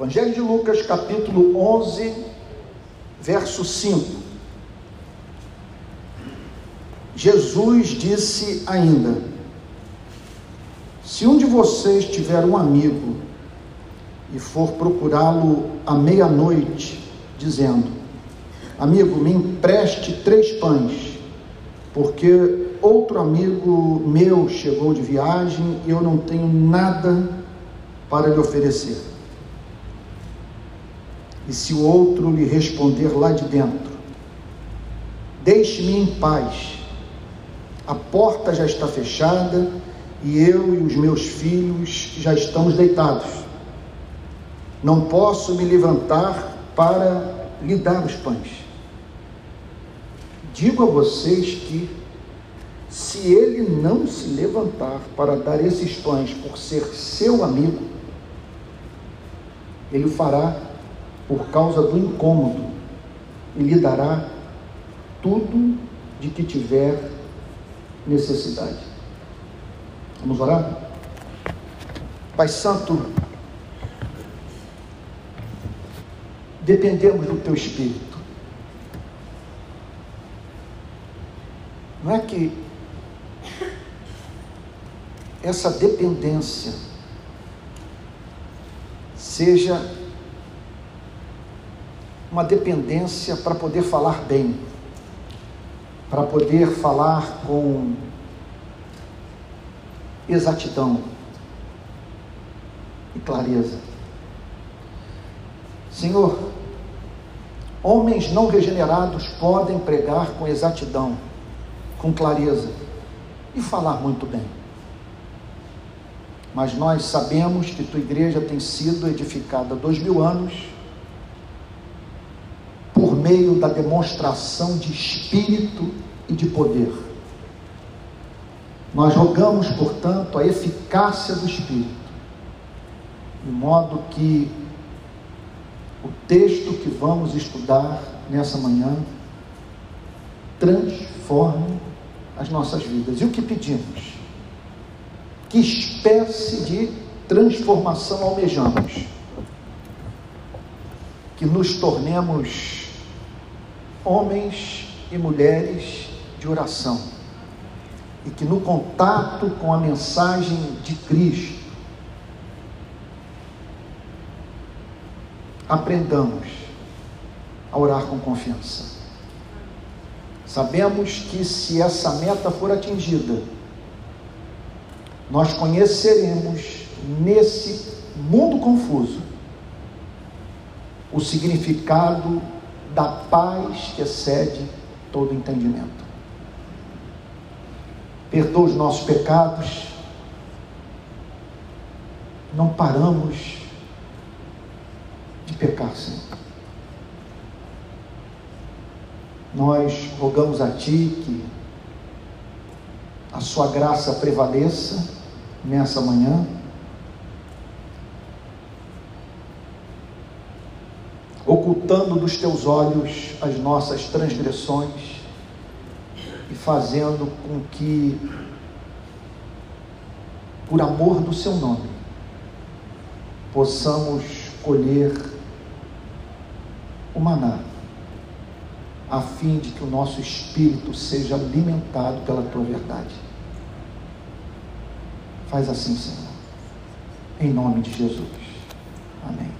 Evangelho de Lucas, capítulo 11, verso 5. Jesus disse ainda: Se um de vocês tiver um amigo e for procurá-lo à meia-noite, dizendo: Amigo, me empreste três pães, porque outro amigo meu chegou de viagem e eu não tenho nada para lhe oferecer. E se o outro lhe responder lá de dentro: Deixe-me em paz, a porta já está fechada e eu e os meus filhos já estamos deitados. Não posso me levantar para lhe dar os pães. Digo a vocês que, se ele não se levantar para dar esses pães por ser seu amigo, ele fará por causa do incômodo e lhe dará tudo de que tiver necessidade. Vamos orar? Pai Santo, dependemos do Teu Espírito. Não é que essa dependência seja uma dependência para poder falar bem, para poder falar com exatidão e clareza. Senhor, homens não regenerados podem pregar com exatidão, com clareza e falar muito bem. Mas nós sabemos que tua igreja tem sido edificada há dois mil anos meio da demonstração de espírito e de poder. Nós rogamos, portanto, a eficácia do Espírito, de modo que o texto que vamos estudar nessa manhã transforme as nossas vidas. E o que pedimos? Que espécie de transformação almejamos? Que nos tornemos homens e mulheres de oração e que no contato com a mensagem de Cristo aprendamos a orar com confiança. Sabemos que se essa meta for atingida, nós conheceremos nesse mundo confuso o significado da paz que excede todo entendimento. Perdoa os nossos pecados. Não paramos de pecar, Senhor. Nós rogamos a Ti que a Sua graça prevaleça nessa manhã. Ocultando dos Teus olhos as nossas transgressões e fazendo com que, por amor do Seu nome, possamos colher o maná, a fim de que o nosso espírito seja alimentado pela tua verdade. Faz assim, Senhor, em nome de Jesus. Amém.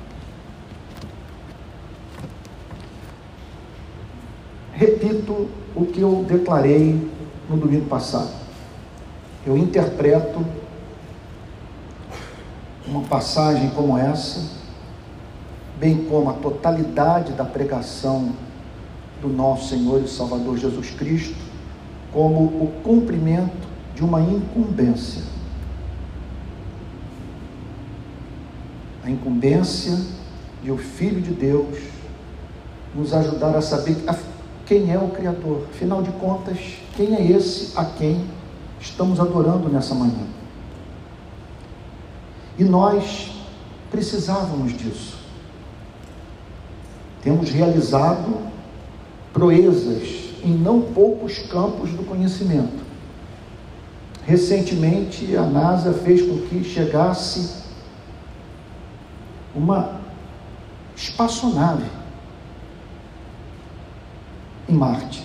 Repito o que eu declarei no domingo passado. Eu interpreto uma passagem como essa, bem como a totalidade da pregação do nosso Senhor e Salvador Jesus Cristo, como o cumprimento de uma incumbência. A incumbência de o Filho de Deus nos ajudar a saber quem é o Criador. Afinal de contas, quem é esse a quem estamos adorando nessa manhã? E nós precisávamos disso. Temos realizado proezas em não poucos campos do conhecimento. Recentemente, a NASA fez com que chegasse uma espaçonave em Marte.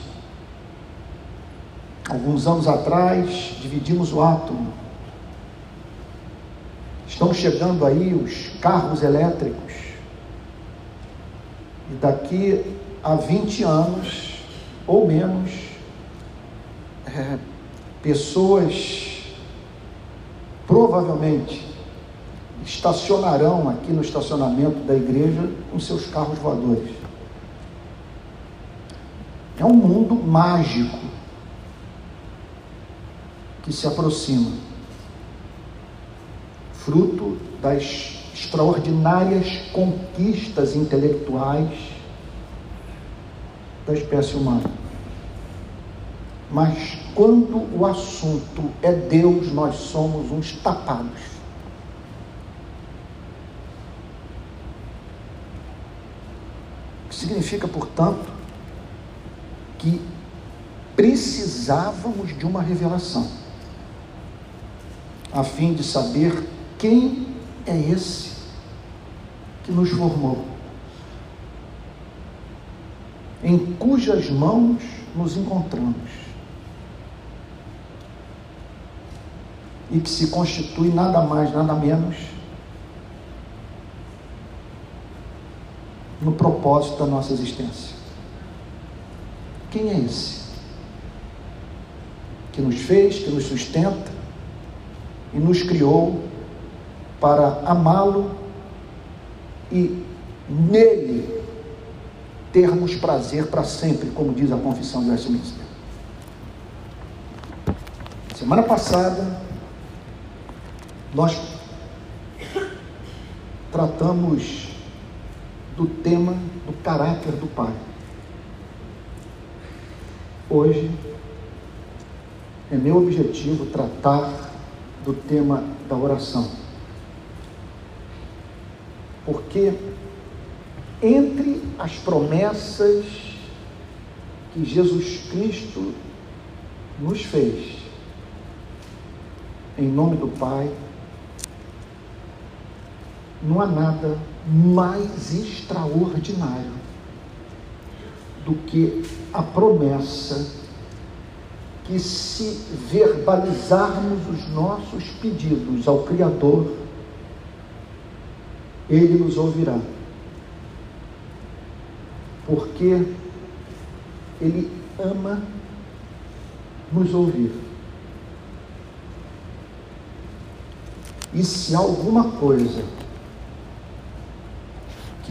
Alguns anos atrás, dividimos o átomo. Estão chegando aí os carros elétricos. E daqui a 20 anos, ou menos, é, pessoas provavelmente estacionarão aqui no estacionamento da igreja com seus carros voadores. É um mundo mágico que se aproxima, fruto das extraordinárias conquistas intelectuais da espécie humana. Mas quando o assunto é Deus, nós somos uns tapados. Significa, portanto, que precisávamos de uma revelação, a fim de saber quem é esse que nos formou, em cujas mãos nos encontramos e que se constitui nada mais, nada menos no propósito da nossa existência. Quem é esse? Que nos fez, que nos sustenta e nos criou para amá-lo e nele termos prazer para sempre, como diz a confissão de Westminster. Semana passada, nós tratamos do tema do caráter do Pai. Hoje é meu objetivo tratar do tema da oração. Porque entre as promessas que Jesus Cristo nos fez, em nome do Pai, não há nada mais extraordinário do que a promessa que, se verbalizarmos os nossos pedidos ao Criador, Ele nos ouvirá. Porque Ele ama nos ouvir. E se alguma coisa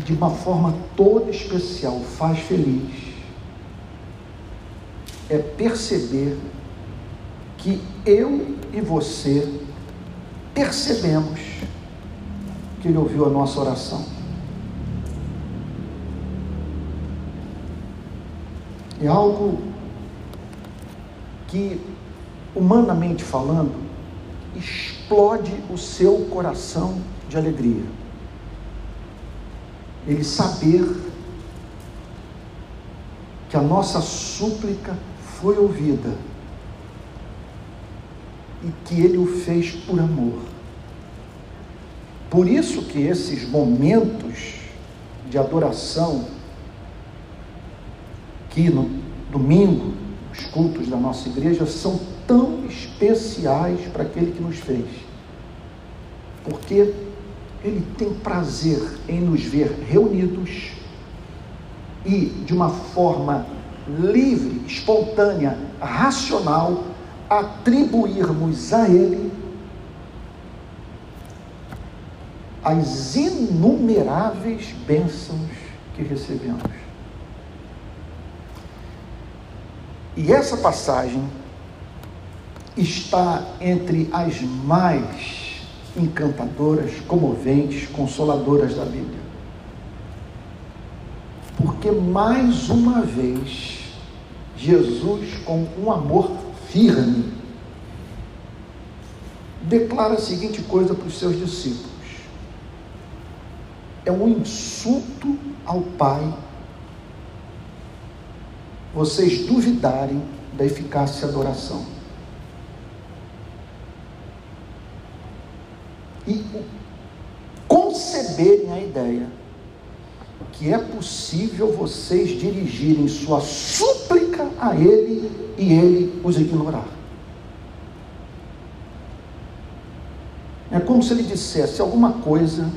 de uma forma toda especial faz feliz é perceber que eu e você percebemos que Ele ouviu a nossa oração. É algo que, humanamente falando, explode o seu coração de alegria ele saber que a nossa súplica foi ouvida e que ele o fez por amor. Por isso que esses momentos de adoração que no domingo, os cultos da nossa igreja são tão especiais para aquele que nos fez. Porque ele tem prazer em nos ver reunidos e de uma forma livre, espontânea, racional, atribuirmos a Ele as inumeráveis bênçãos que recebemos. E essa passagem está entre as mais encantadoras, comoventes, consoladoras da Bíblia. Porque mais uma vez, Jesus, com um amor firme, declara a seguinte coisa para os seus discípulos: é um insulto ao Pai vocês duvidarem da eficácia da oração. E conceberem a ideia que é possível vocês dirigirem sua súplica a Ele e Ele os ignorar. É como se ele dissesse alguma coisa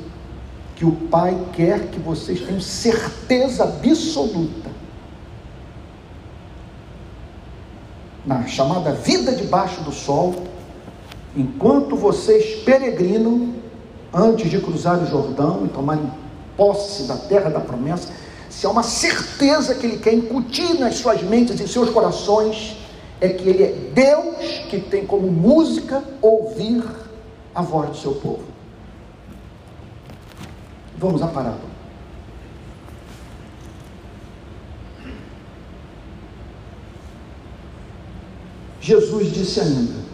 que o Pai quer que vocês tenham certeza absoluta. Na chamada vida debaixo do sol, enquanto vocês peregrinam, antes de cruzar o Jordão e tomarem posse da terra da promessa, se há uma certeza que Ele quer incutir nas suas mentes e seus corações, é que Ele é Deus que tem como música ouvir a voz do seu povo. Vamos à parábola. Jesus disse ainda: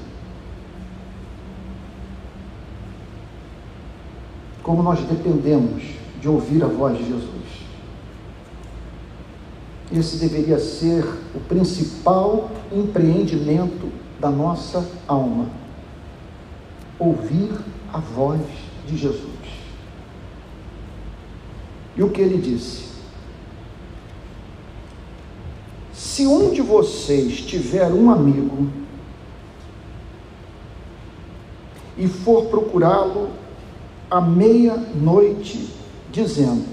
Como nós dependemos de ouvir a voz de Jesus. Esse deveria ser o principal empreendimento da nossa alma. Ouvir a voz de Jesus. E o que ele disse? Se um de vocês tiver um amigo e for procurá-lo à meia-noite dizendo: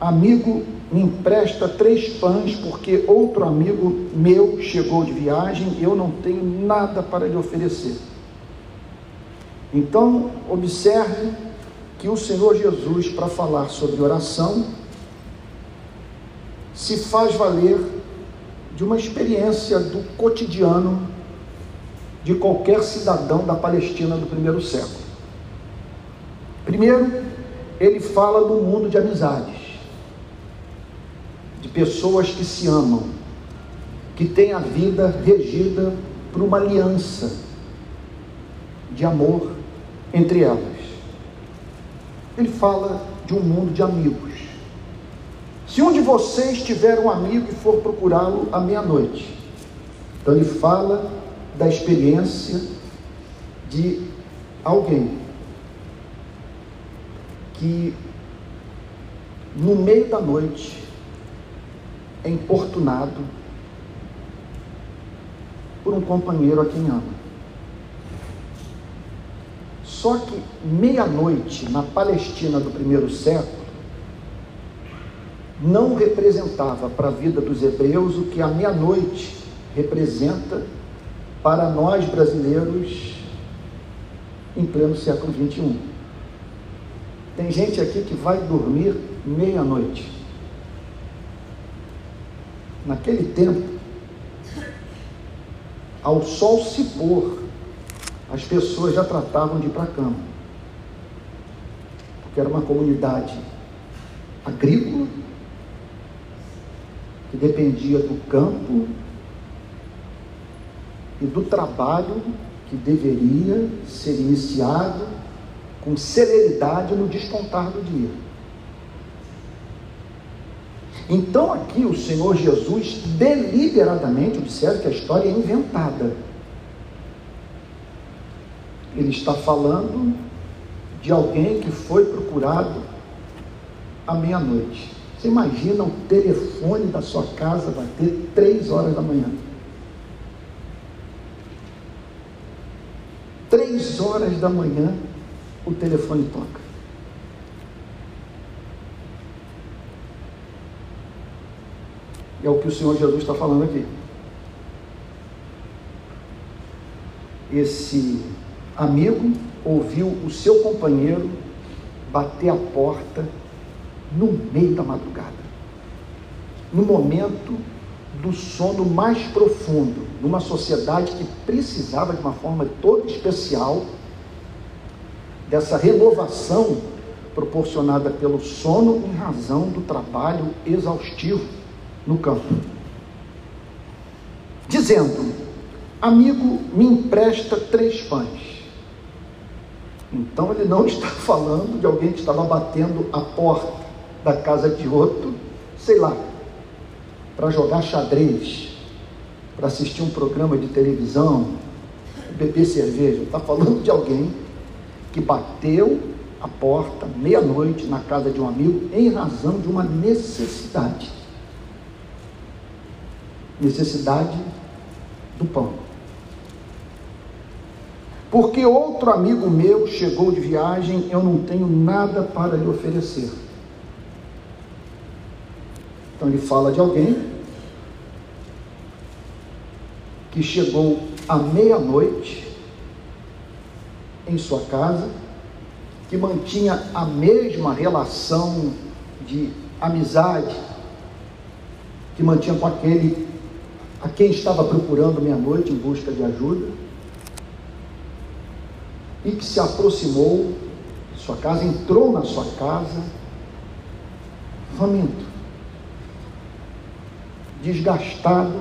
Amigo, me empresta três pães, porque outro amigo meu chegou de viagem e eu não tenho nada para lhe oferecer. Então, observe que o Senhor Jesus, para falar sobre oração, se faz valer de uma experiência do cotidiano de qualquer cidadão da Palestina do primeiro século. Primeiro, ele fala do mundo de amizades, de pessoas que se amam, que têm a vida regida por uma aliança de amor entre elas. Ele fala de um mundo de amigos. Se um de vocês tiver um amigo e for procurá-lo à meia-noite, então ele fala da experiência de alguém que no meio da noite é importunado por um companheiro a quem ama. Só que meia-noite na Palestina do primeiro século não representava para a vida dos hebreus o que a meia-noite representa para nós brasileiros em pleno século 21. Tem gente aqui que vai dormir meia-noite. Naquele tempo, ao sol se pôr, as pessoas já tratavam de ir para a cama. Porque era uma comunidade agrícola, que dependia do campo e do trabalho que deveria ser iniciado com celeridade no despontar do dia. Então aqui o Senhor Jesus deliberadamente observe que a história é inventada. Ele está falando de alguém que foi procurado à meia-noite. Você imagina o telefone da sua casa bater três horas da manhã. Três horas da manhã, o telefone toca. É o que o Senhor Jesus está falando aqui. Esse amigo ouviu o seu companheiro bater a porta no meio da madrugada, no momento do sono mais profundo, numa sociedade que precisava de uma forma toda especial dessa renovação proporcionada pelo sono em razão do trabalho exaustivo no campo. Dizendo: Amigo, me empresta três pães. Então ele não está falando de alguém que estava batendo a porta da casa de outro, sei lá, para jogar xadrez, para assistir um programa de televisão, beber cerveja. Está falando de alguém que bateu a porta, meia-noite, na casa de um amigo, em razão de uma necessidade. Necessidade do pão. Porque outro amigo meu chegou de viagem, eu não tenho nada para lhe oferecer. Então ele fala de alguém que chegou à meia-noite em sua casa, que mantinha a mesma relação de amizade que mantinha com aquele a quem estava procurando meia-noite em busca de ajuda, e que se aproximou de sua casa, entrou na sua casa, faminto, desgastado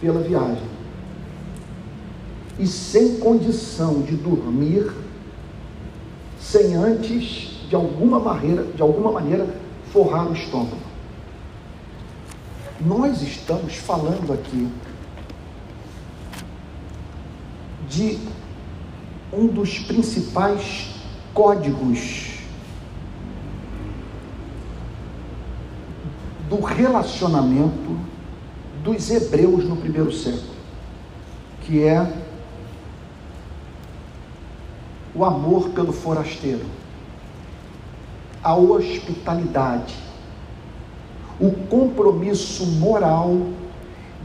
pela viagem e sem condição de dormir, sem antes, de alguma maneira, de alguma maneira, forrar o estômago. Nós estamos falando aqui de um dos principais códigos do relacionamento dos hebreus no primeiro século, que é o amor pelo forasteiro, a hospitalidade, o compromisso moral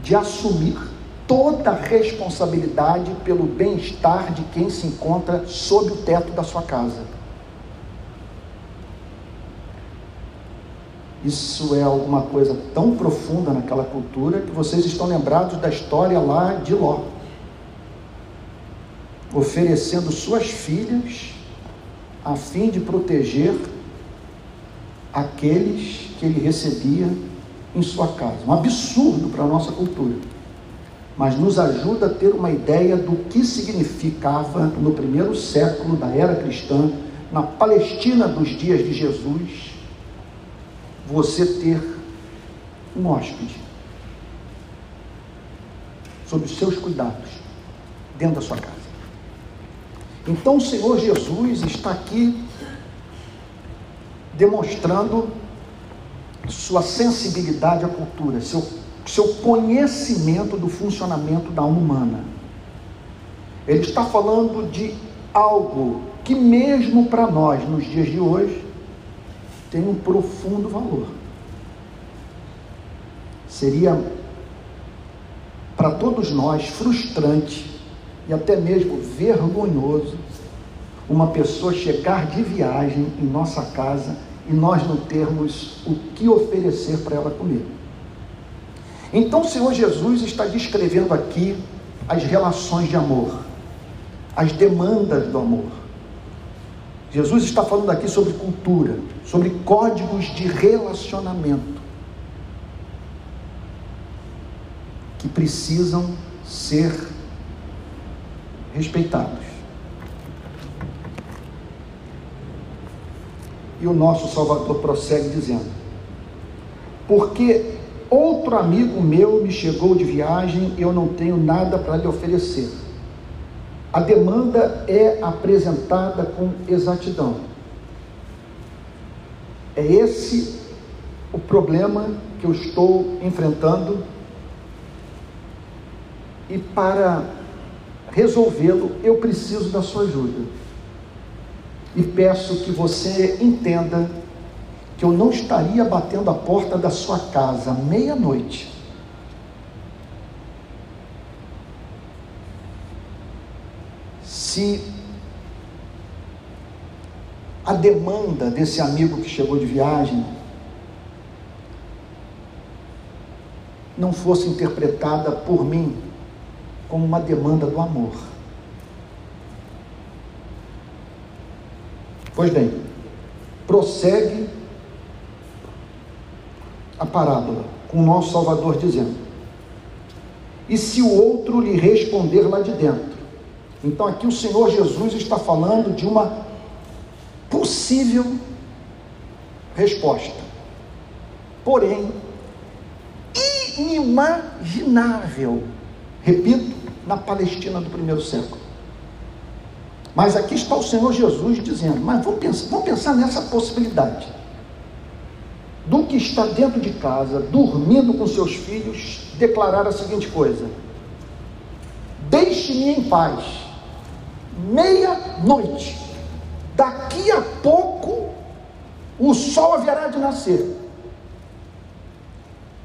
de assumir toda a responsabilidade pelo bem-estar de quem se encontra sob o teto da sua casa. Isso é alguma coisa tão profunda naquela cultura que vocês estão lembrados da história lá de Ló, oferecendo suas filhas a fim de proteger aqueles que ele recebia em sua casa. Um absurdo para a nossa cultura, mas nos ajuda a ter uma ideia do que significava no primeiro século da era cristã, na Palestina dos dias de Jesus você ter um hóspede sob os seus cuidados dentro da sua casa. Então o Senhor Jesus está aqui demonstrando sua sensibilidade à cultura, seu, seu conhecimento do funcionamento da alma humana. Ele está falando de algo que, mesmo para nós, nos dias de hoje, tem um profundo valor. Seria para todos nós frustrante e até mesmo vergonhoso uma pessoa chegar de viagem em nossa casa e nós não termos o que oferecer para ela comer. Então o Senhor Jesus está descrevendo aqui as relações de amor, as demandas do amor. Jesus está falando aqui sobre cultura, sobre códigos de relacionamento que precisam ser respeitados. E o nosso Salvador prossegue dizendo: Porque outro amigo meu me chegou de viagem e eu não tenho nada para lhe oferecer a demanda é apresentada com exatidão. É esse o problema que eu estou enfrentando e para resolvê-lo eu preciso da sua ajuda. E peço que você entenda que eu não estaria batendo a porta da sua casa meia-noite se a demanda desse amigo que chegou de viagem não fosse interpretada por mim como uma demanda do amor. Pois bem, prossegue a parábola com o nosso Salvador dizendo: E se o outro lhe responder lá de dentro, então aqui o Senhor Jesus está falando de uma possível resposta. Porém, inimaginável, repito, na Palestina do primeiro século. Mas aqui está o Senhor Jesus dizendo: Mas vamos pensar, vamos pensar nessa possibilidade. Do que está dentro de casa, dormindo com seus filhos, declarar a seguinte coisa: Deixe-me em paz, meia-noite, daqui a pouco o sol haverá de nascer.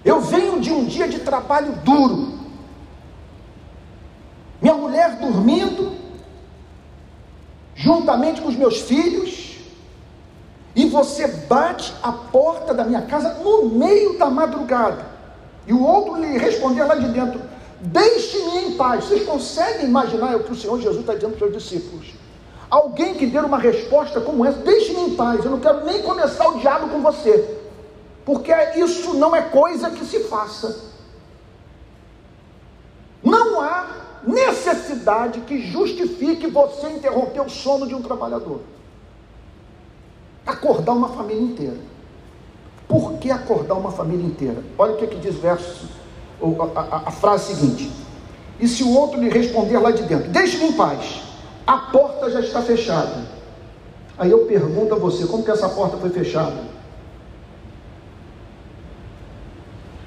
Eu venho de um dia de trabalho duro, minha mulher dormindo, juntamente com os meus filhos, e você bate a porta da minha casa no meio da madrugada, e o outro lhe responder lá de dentro: Deixe-me em paz. Vocês conseguem imaginar o que o Senhor Jesus está dizendo para os seus discípulos? Alguém que dê uma resposta como essa, deixe-me em paz, eu não quero nem começar o diálogo com você, porque isso não é coisa que se faça. Não há necessidade que justifique você interromper o sono de um trabalhador. Acordar uma família inteira. Por que acordar uma família inteira? Olha o que, é que diz o verso, a, a, a frase seguinte. E se o outro lhe responder lá de dentro, deixe-me em paz, a porta já está fechada. Aí eu pergunto a você, como que essa porta foi fechada?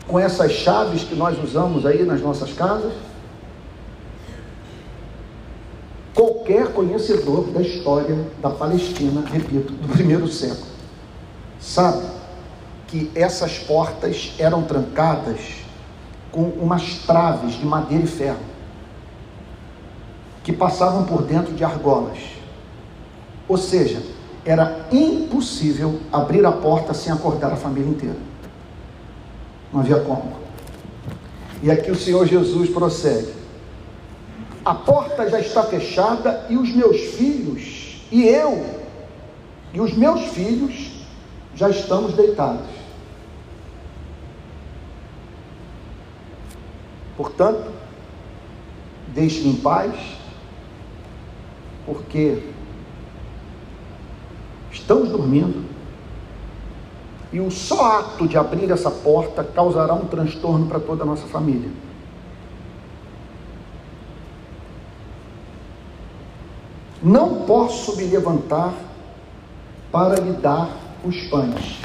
Com essas chaves que nós usamos aí nas nossas casas? Qualquer conhecedor da história da Palestina, repito, do primeiro século, sabe que essas portas eram trancadas com umas traves de madeira e ferro que passavam por dentro de argolas. Ou seja, era impossível abrir a porta sem acordar a família inteira. Não havia como. E aqui o Senhor Jesus prossegue a porta já está fechada e os meus filhos, e eu, e os meus filhos já estamos deitados. Portanto, deixe-me em paz, porque estamos dormindo e o só ato de abrir essa porta causará um transtorno para toda a nossa família. Não posso me levantar para lhe dar os pães,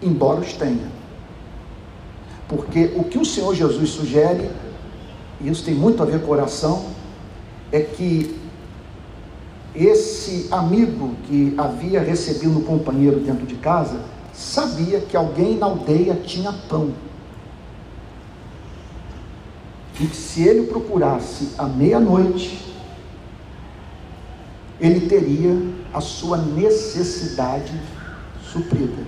embora os tenha. Porque o que o Senhor Jesus sugere, e isso tem muito a ver com oração, é que esse amigo que havia recebido um companheiro dentro de casa sabia que alguém na aldeia tinha pão. E que se ele procurasse à meia-noite, ele teria a sua necessidade suprida.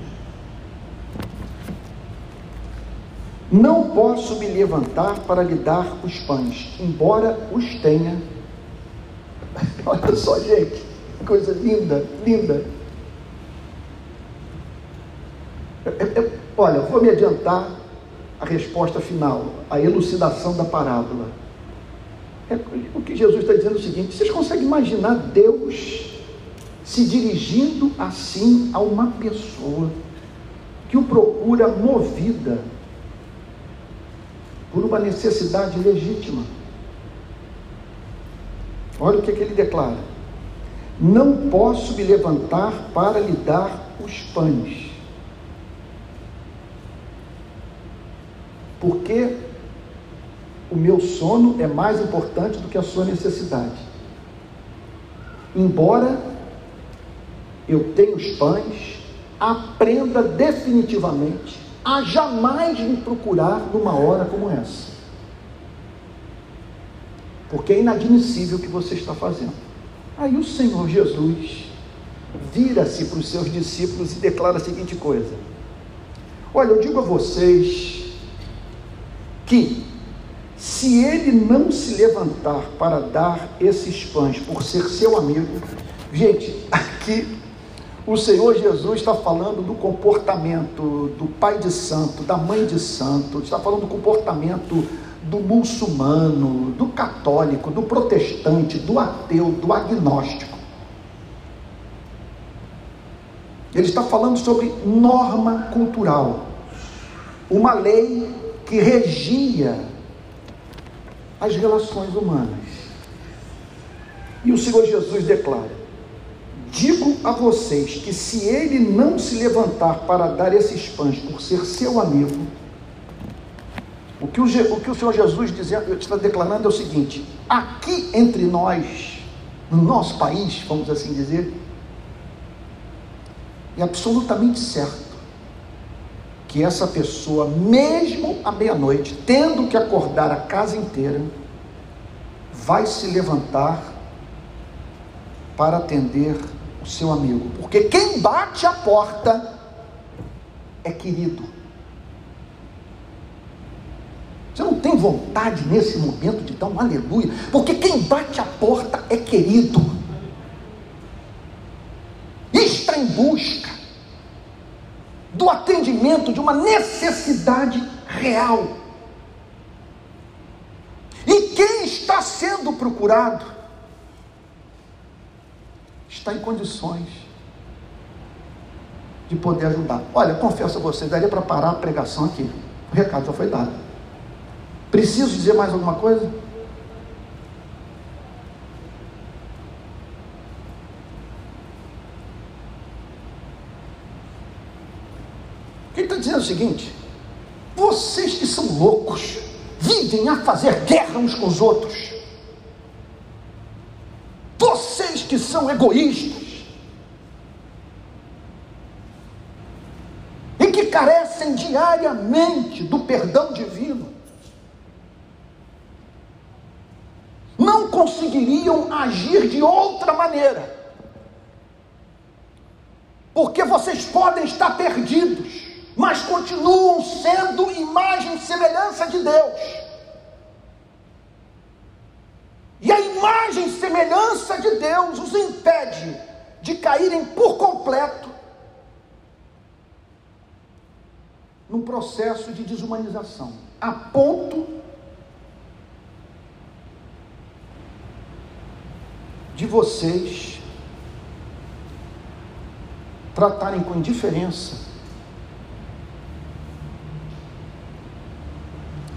Não posso me levantar para lhe dar os pães, embora os tenha. Olha só, gente, coisa linda, linda. É, é, olha, vou me adiantar a resposta final, a elucidação da parábola. É, o que Jesus está dizendo é o seguinte: vocês conseguem imaginar Deus se dirigindo assim a uma pessoa que o procura movida por uma necessidade legítima? Olha o que, é que ele declara: Não posso me levantar para lhe dar os pães. Porque o meu sono é mais importante do que a sua necessidade. Embora eu tenha os pães, aprenda definitivamente a jamais me procurar numa hora como essa. Porque é inadmissível o que você está fazendo. Aí o Senhor Jesus vira-se para os seus discípulos e declara a seguinte coisa: Olha, eu digo a vocês que se ele não se levantar para dar esses pães por ser seu amigo, gente, aqui o Senhor Jesus está falando do comportamento do pai de santo, da mãe de santo, está falando do comportamento do muçulmano, do católico, do protestante, do ateu, do agnóstico. Ele está falando sobre norma cultural, uma lei que regia as relações humanas. E o Senhor Jesus declara: Digo a vocês que se ele não se levantar para dar esses pães por ser seu amigo, o que o, o, que o Senhor Jesus está declarando é o seguinte: aqui entre nós, no nosso país, vamos assim dizer, é absolutamente certo que essa pessoa, mesmo à meia-noite, tendo que acordar a casa inteira, vai se levantar para atender o seu amigo, porque quem bate a porta é querido. Você não tem vontade nesse momento de dar um aleluia, porque quem bate a porta é querido. Está em busca do atendimento de uma necessidade real. E quem está sendo procurado está em condições de poder ajudar. Olha, confesso a vocês, daria para parar a pregação aqui. O recado já foi dado. Preciso dizer mais alguma coisa? Dizendo o seguinte: vocês que são loucos, vivem a fazer guerra uns com os outros. Vocês que são egoístas. E que carecem diariamente do perdão divino. Não conseguiriam agir de outra maneira. Porque vocês podem estar perdidos mas continuam sendo imagem e semelhança de Deus. E a imagem e semelhança de Deus os impede de caírem por completo num processo de desumanização, a ponto de vocês tratarem com indiferença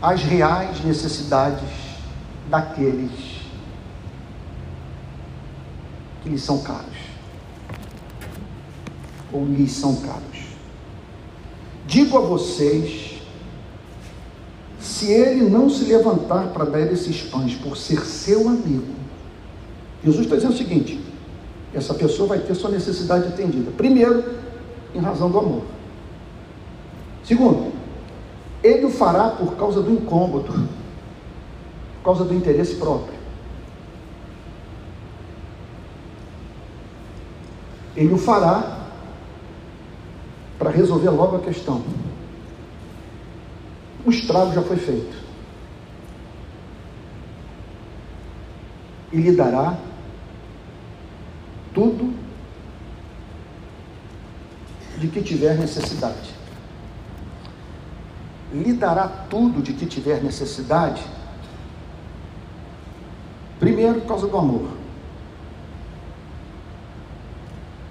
as reais necessidades daqueles que lhes são caros ou lhes são caros. Digo a vocês, se ele não se levantar para dar esses pães por ser seu amigo, Jesus está dizendo o seguinte: essa pessoa vai ter sua necessidade atendida. Primeiro, em razão do amor. Segundo, ele o fará por causa do incômodo, por causa do interesse próprio. Ele o fará para resolver logo a questão. O estrago já foi feito. E lhe dará tudo de que tiver necessidade lhe dará tudo de que tiver necessidade? Primeiro, por causa do amor,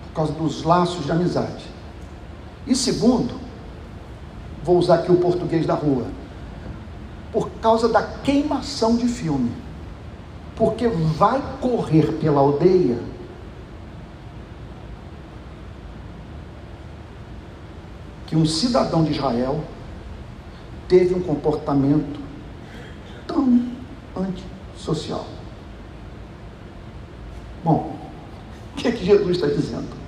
por causa dos laços de amizade. E segundo, vou usar aqui o português da rua, por causa da queimação de filme. Porque vai correr pela aldeia que um cidadão de Israel teve um comportamento tão antissocial. Bom, o que é que Jesus está dizendo?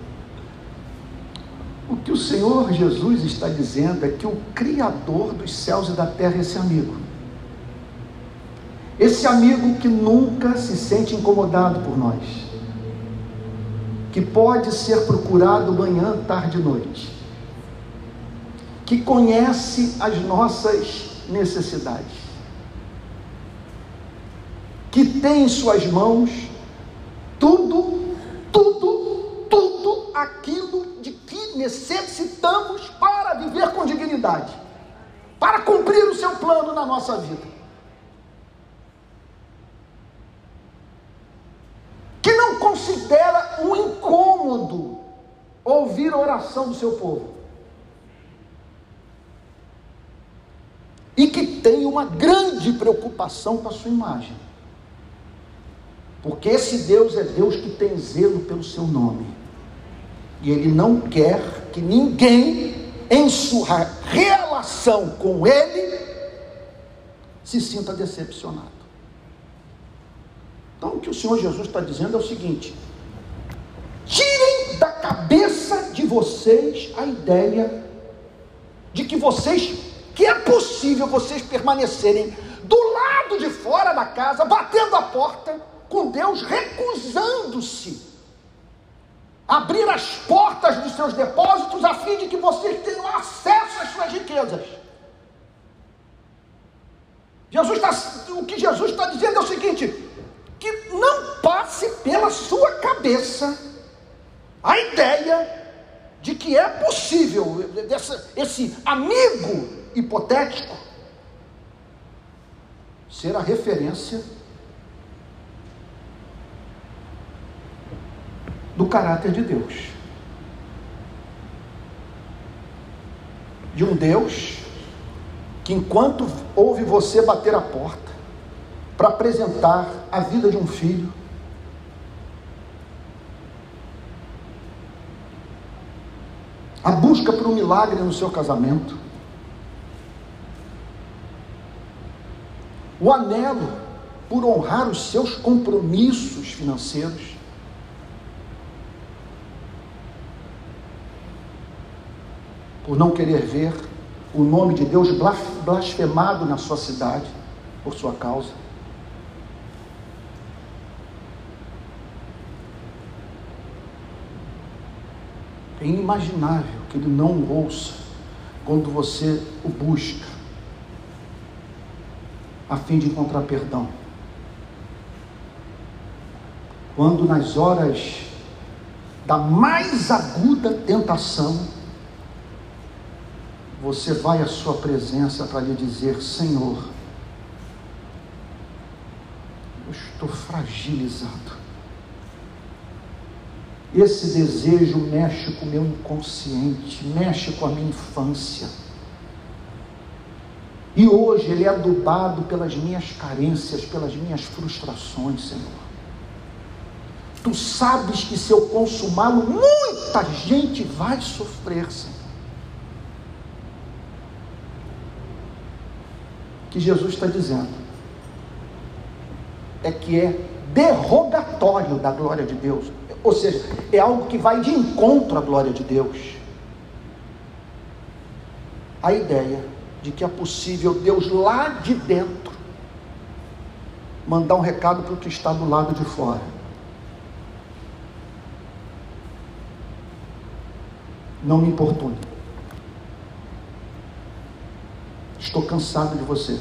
O que o Senhor Jesus está dizendo é que o Criador dos céus e da terra é esse amigo. Esse amigo que nunca se sente incomodado por nós, que pode ser procurado manhã, tarde e noite que conhece as nossas necessidades, que tem em suas mãos tudo, tudo, tudo aquilo de que necessitamos para viver com dignidade, para cumprir o seu plano na nossa vida. Que não considera um incômodo ouvir a oração do seu povo. E que tem uma grande preocupação com a sua imagem. Porque esse Deus é Deus que tem zelo pelo seu nome. E ele não quer que ninguém, em sua relação com ele, se sinta decepcionado. Então, o que o Senhor Jesus está dizendo é o seguinte: tirem da cabeça de vocês a ideia de que vocês, que é possível vocês permanecerem do lado de fora da casa, batendo a porta, com Deus recusando-se abrir as portas dos seus depósitos a fim de que vocês tenham acesso às suas riquezas. Jesus está, o que Jesus está dizendo é o seguinte: que não passe pela sua cabeça a ideia de que é possível esse amigo hipotético ser a referência do caráter de Deus. De um Deus que, enquanto ouve você bater a porta para apresentar a vida de um filho, a busca por um milagre no seu casamento, o anelo por honrar os seus compromissos financeiros, por não querer ver o nome de Deus blasfemado na sua cidade por sua causa. É inimaginável que ele não ouça quando você o busca, a fim de encontrar perdão. Quando nas horas da mais aguda tentação, você vai à sua presença para lhe dizer: Senhor, eu estou fragilizado. Esse desejo mexe com o meu inconsciente, mexe com a minha infância. E hoje ele é adubado pelas minhas carências, pelas minhas frustrações, Senhor. Tu sabes que se eu consumá-lo, muita gente vai sofrer, Senhor. Que Jesus está dizendo é que é derrogatório da glória de Deus. Ou seja, é algo que vai de encontro à glória de Deus. A ideia de que é possível Deus lá de dentro mandar um recado para o que está do lado de fora. Não me importune. Estou cansado de você.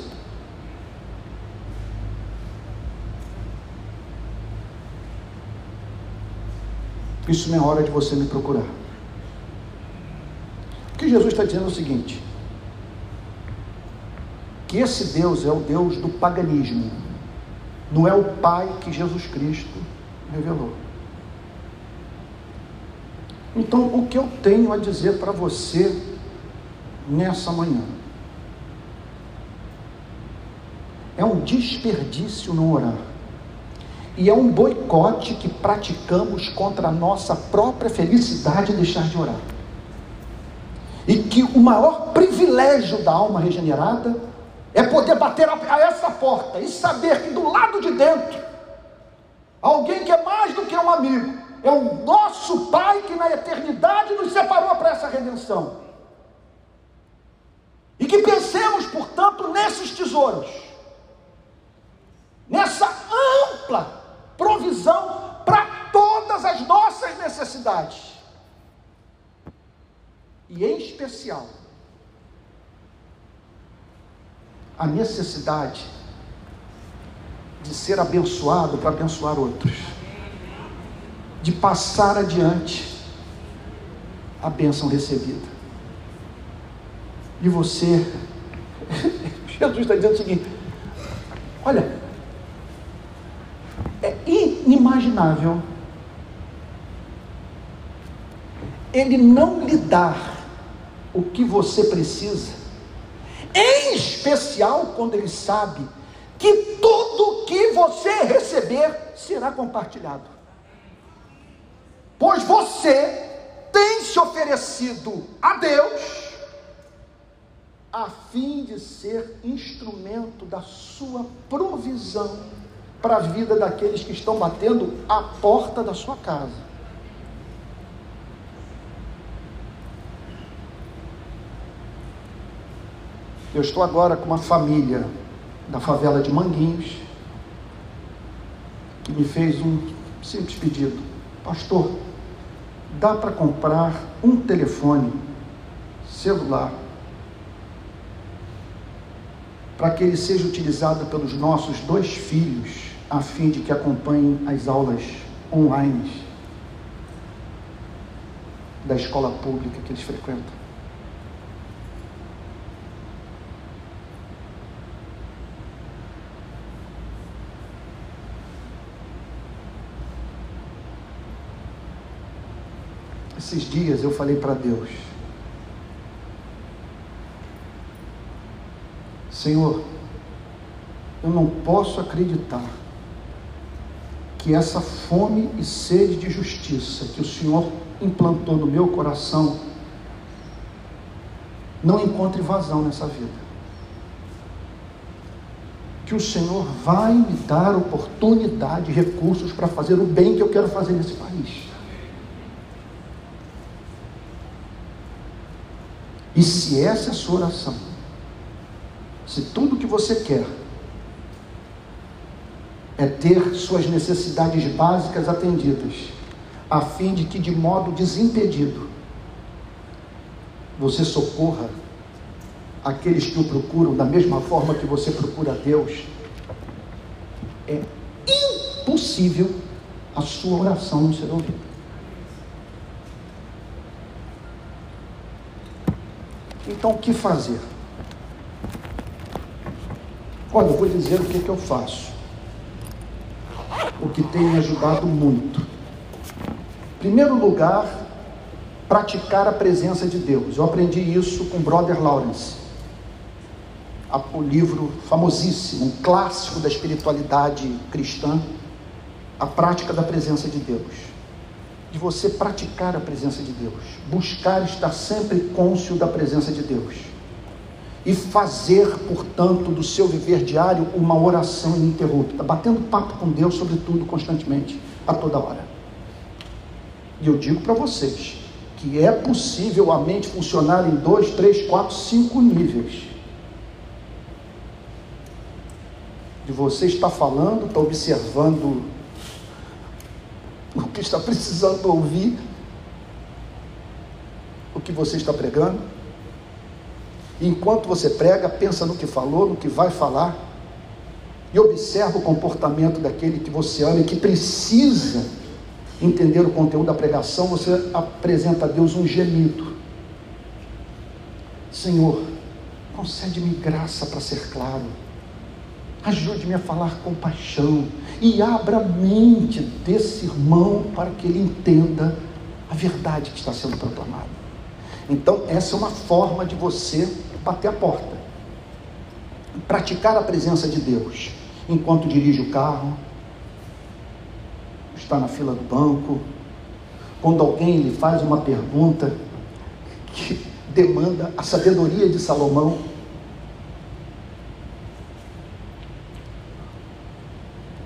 Isso não é hora de você me procurar. O que Jesus está dizendo é o seguinte: que esse Deus é o Deus do paganismo, não é o Pai que Jesus Cristo revelou. Então, o que eu tenho a dizer para você nessa manhã? É um desperdício não orar. E é um boicote que praticamos contra a nossa própria felicidade deixar de orar. E que o maior privilégio da alma regenerada é poder bater a essa porta e saber que do lado de dentro, alguém que é mais do que um amigo, é o nosso Pai que na eternidade nos separou para essa redenção. E que pensemos, portanto, nesses tesouros, nessa ampla provisão para todas as nossas necessidades. E em especial, a necessidade de ser abençoado para abençoar outros, de passar adiante a bênção recebida. E você, Jesus está dizendo o seguinte: olha, é inimaginável ele não lhe dar o que você precisa, em especial quando ele sabe que tudo que você receber, será compartilhado. Pois você tem se oferecido a Deus a fim de ser instrumento da sua provisão para a vida daqueles que estão batendo a porta da sua casa. Eu estou agora com uma família da favela de Manguinhos que me fez um simples pedido: Pastor, dá para comprar um telefone celular para que ele seja utilizado pelos nossos dois filhos, a fim de que acompanhem as aulas online da escola pública que eles frequentam. Esses dias eu falei para Deus, Senhor, eu não posso acreditar que essa fome e sede de justiça que o Senhor implantou no meu coração não encontre vazão nessa vida. Que o Senhor vai me dar oportunidade, recursos para fazer o bem que eu quero fazer nesse país. E se essa é a sua oração, se tudo que você quer é ter suas necessidades básicas atendidas, a fim de que de modo desimpedido você socorra aqueles que o procuram da mesma forma que você procura Deus, é impossível a sua oração não ser ouvida. Então, o que fazer? Olha, eu vou dizer o que, que eu faço. O que tem me ajudado muito. Em primeiro lugar, praticar a presença de Deus. Eu aprendi isso com o Brother Lawrence. O livro famosíssimo, um clássico da espiritualidade cristã, a prática da presença de Deus. De você praticar a presença de Deus, buscar estar sempre cônscio da presença de Deus e fazer, portanto, do seu viver diário uma oração ininterrupta, batendo papo com Deus sobre tudo constantemente, a toda hora. E eu digo para vocês que é possível a mente funcionar em dois, três, quatro, cinco níveis. De você estar falando, está observando o que está precisando ouvir, o que você está pregando? Enquanto você prega, pensa no que falou, no que vai falar, e observa o comportamento daquele que você ama e que precisa entender o conteúdo da pregação, você apresenta a Deus um gemido. Senhor, concede-me graça para ser claro. Ajude-me a falar com paixão e abra a mente desse irmão para que ele entenda a verdade que está sendo proclamada. Então, essa é uma forma de você bater a porta, praticar a presença de Deus enquanto dirige o carro, está na fila do banco, quando alguém lhe faz uma pergunta que demanda a sabedoria de Salomão.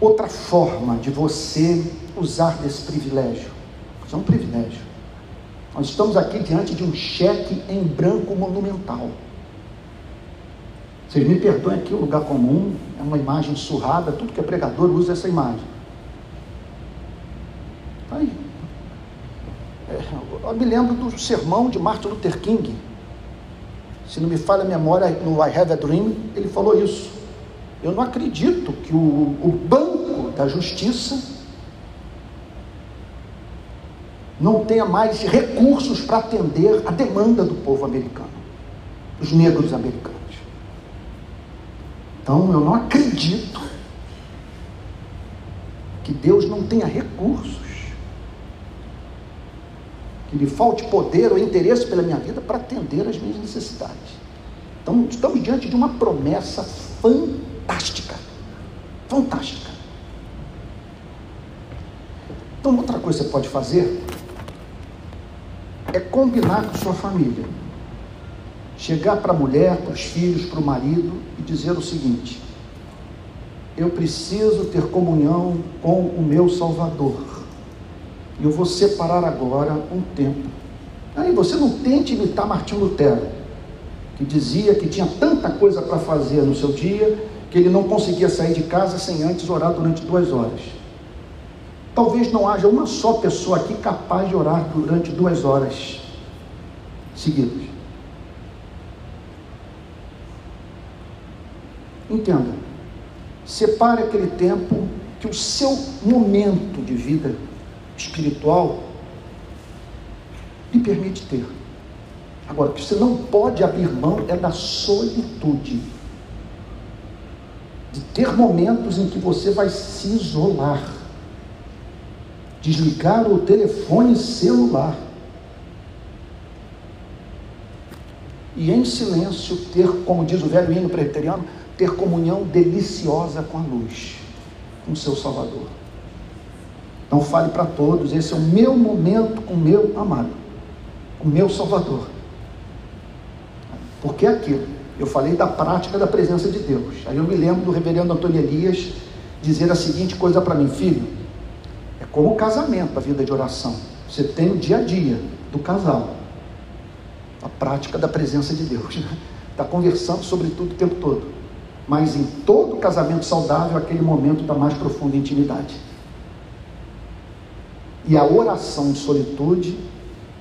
Outra forma de você usar desse privilégio, isso é um privilégio. Nós estamos aqui diante de um cheque em branco monumental. Vocês me perdoem aqui o lugar comum, é uma imagem surrada, tudo que é pregador usa essa imagem. Tá aí. É, eu me lembro do sermão de Martin Luther King. Se não me falha a memória, no I Have a Dream, ele falou isso. Eu não acredito que o, o banco da justiça não tenha mais recursos para atender a demanda do povo americano, dos negros americanos. Então eu não acredito que Deus não tenha recursos, que lhe falte poder ou interesse pela minha vida para atender às minhas necessidades. Então estamos diante de uma promessa fantástica, fantástica. Então, outra coisa que você pode fazer é combinar com sua família. Chegar para a mulher, para os filhos, para o marido e dizer o seguinte: eu preciso ter comunhão com o meu Salvador. Eu vou separar agora um tempo. Aí você não tente imitar Martim Lutero, que dizia que tinha tanta coisa para fazer no seu dia que ele não conseguia sair de casa sem antes orar durante duas horas. Talvez não haja uma só pessoa aqui capaz de orar durante duas horas seguidas. Entenda, separe aquele tempo que o seu momento de vida espiritual lhe permite ter. Agora, o que você não pode abrir mão é da solitude. De ter momentos em que você vai se isolar. Desligar o telefone celular. E em silêncio ter, como diz o velho hino preteriano, ter comunhão deliciosa com a luz, com o seu Salvador. Então fale para todos, esse é o meu momento com o meu amado, com o meu Salvador. Porque é aquilo, eu falei da prática da presença de Deus. Aí eu me lembro do reverendo Antônio Elias dizer a seguinte coisa para mim, filho, é como o casamento, a vida de oração. Você tem o dia a dia do casal, a prática da presença de Deus. Está conversando sobre tudo o tempo todo mas em todo casamento saudável, aquele momento da mais profunda intimidade. E a oração de solitude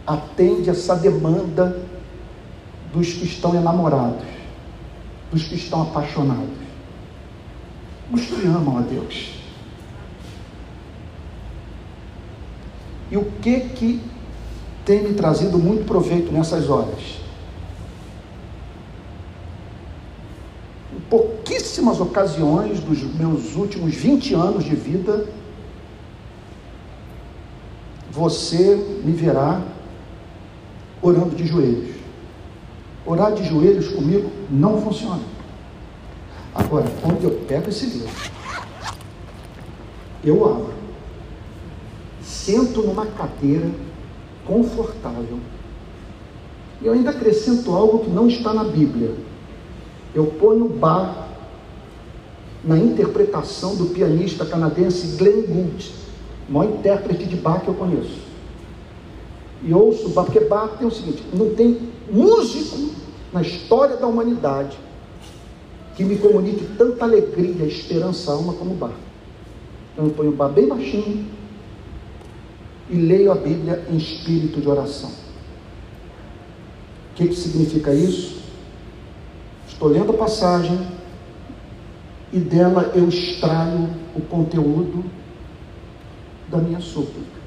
atende essa demanda dos que estão enamorados, dos que estão apaixonados, dos que amam a Deus. E o que que tem me trazido muito proveito nessas horas? pouquíssimas ocasiões dos meus últimos 20 anos de vida, você me verá orando de joelhos. Orar de joelhos comigo não funciona. Agora, quando eu pego esse livro, eu abro, sento numa cadeira confortável, e eu ainda acrescento algo que não está na Bíblia eu ponho Bach na interpretação do pianista canadense Glenn Gould, maior intérprete de Bach que eu conheço. E ouço porque Bach tem o seguinte: não tem músico na história da humanidade que me comunique tanta alegria, esperança, alma como Bach. Então eu ponho Bach bem baixinho e leio a Bíblia em espírito de oração. O que, que significa isso? Estou lendo a passagem e dela eu extraio o conteúdo da minha súplica.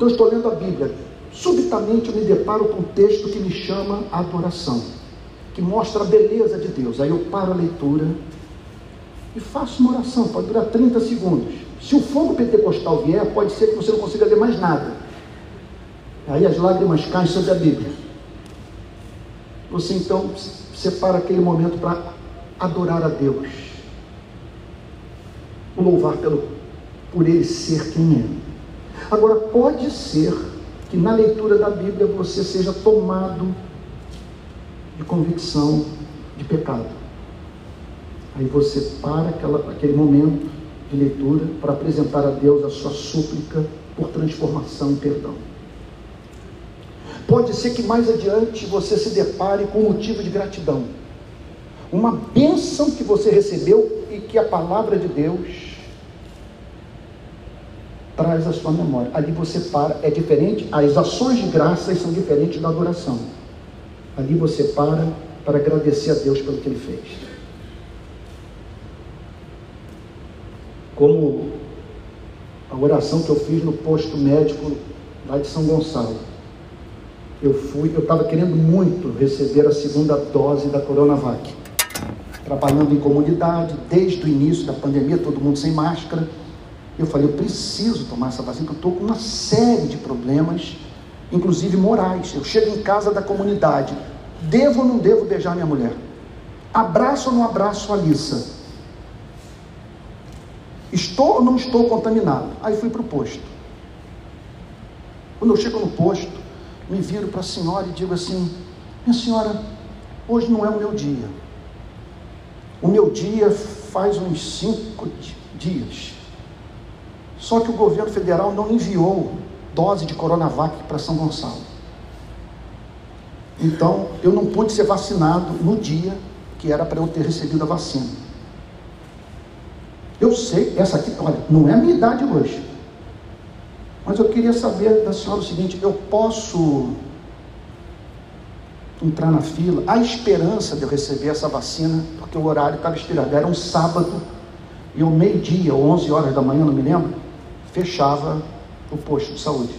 Então estou lendo a Bíblia. Subitamente eu me deparo com um texto que me chama a adoração, que mostra a beleza de Deus. Aí eu paro a leitura e faço uma oração, pode durar 30 segundos. Se o fogo pentecostal vier, pode ser que você não consiga ler mais nada. Aí as lágrimas caem sobre a Bíblia. Você então separa aquele momento para adorar a Deus, o louvar pelo, por Ele ser quem é. Agora, pode ser que na leitura da Bíblia você seja tomado de convicção de pecado. Aí você para aquela, aquele momento de leitura para apresentar a Deus a sua súplica por transformação e perdão. Pode ser que mais adiante você se depare com motivo de gratidão. Uma bênção que você recebeu e que a palavra de Deus traz à sua memória. Ali você para, é diferente, as ações de graças são diferentes da adoração. Ali você para para agradecer a Deus pelo que ele fez. Como a oração que eu fiz no posto médico lá de São Gonçalo eu fui, eu estava querendo muito receber a segunda dose da Coronavac. Trabalhando em comunidade, desde o início da pandemia, todo mundo sem máscara. Eu falei, eu preciso tomar essa vacina, porque eu estou com uma série de problemas, inclusive morais. Eu chego em casa da comunidade, devo ou não devo beijar minha mulher? Abraço ou não abraço a Alissa? Estou ou não estou contaminado? Aí fui para o posto. Quando eu chego no posto, me viro para a senhora e digo assim: Minha senhora, hoje não é o meu dia. O meu dia faz uns cinco dias. Só que o governo federal não enviou dose de Coronavac para São Gonçalo. Então, eu não pude ser vacinado no dia que era para eu ter recebido a vacina. Eu sei, essa aqui, olha, não é a minha idade hoje. Mas eu queria saber da senhora o seguinte: eu posso entrar na fila, a esperança de eu receber essa vacina, porque o horário estava expirado, era um sábado, e ao meio-dia, ou 11 horas da manhã, não me lembro, fechava o posto de saúde.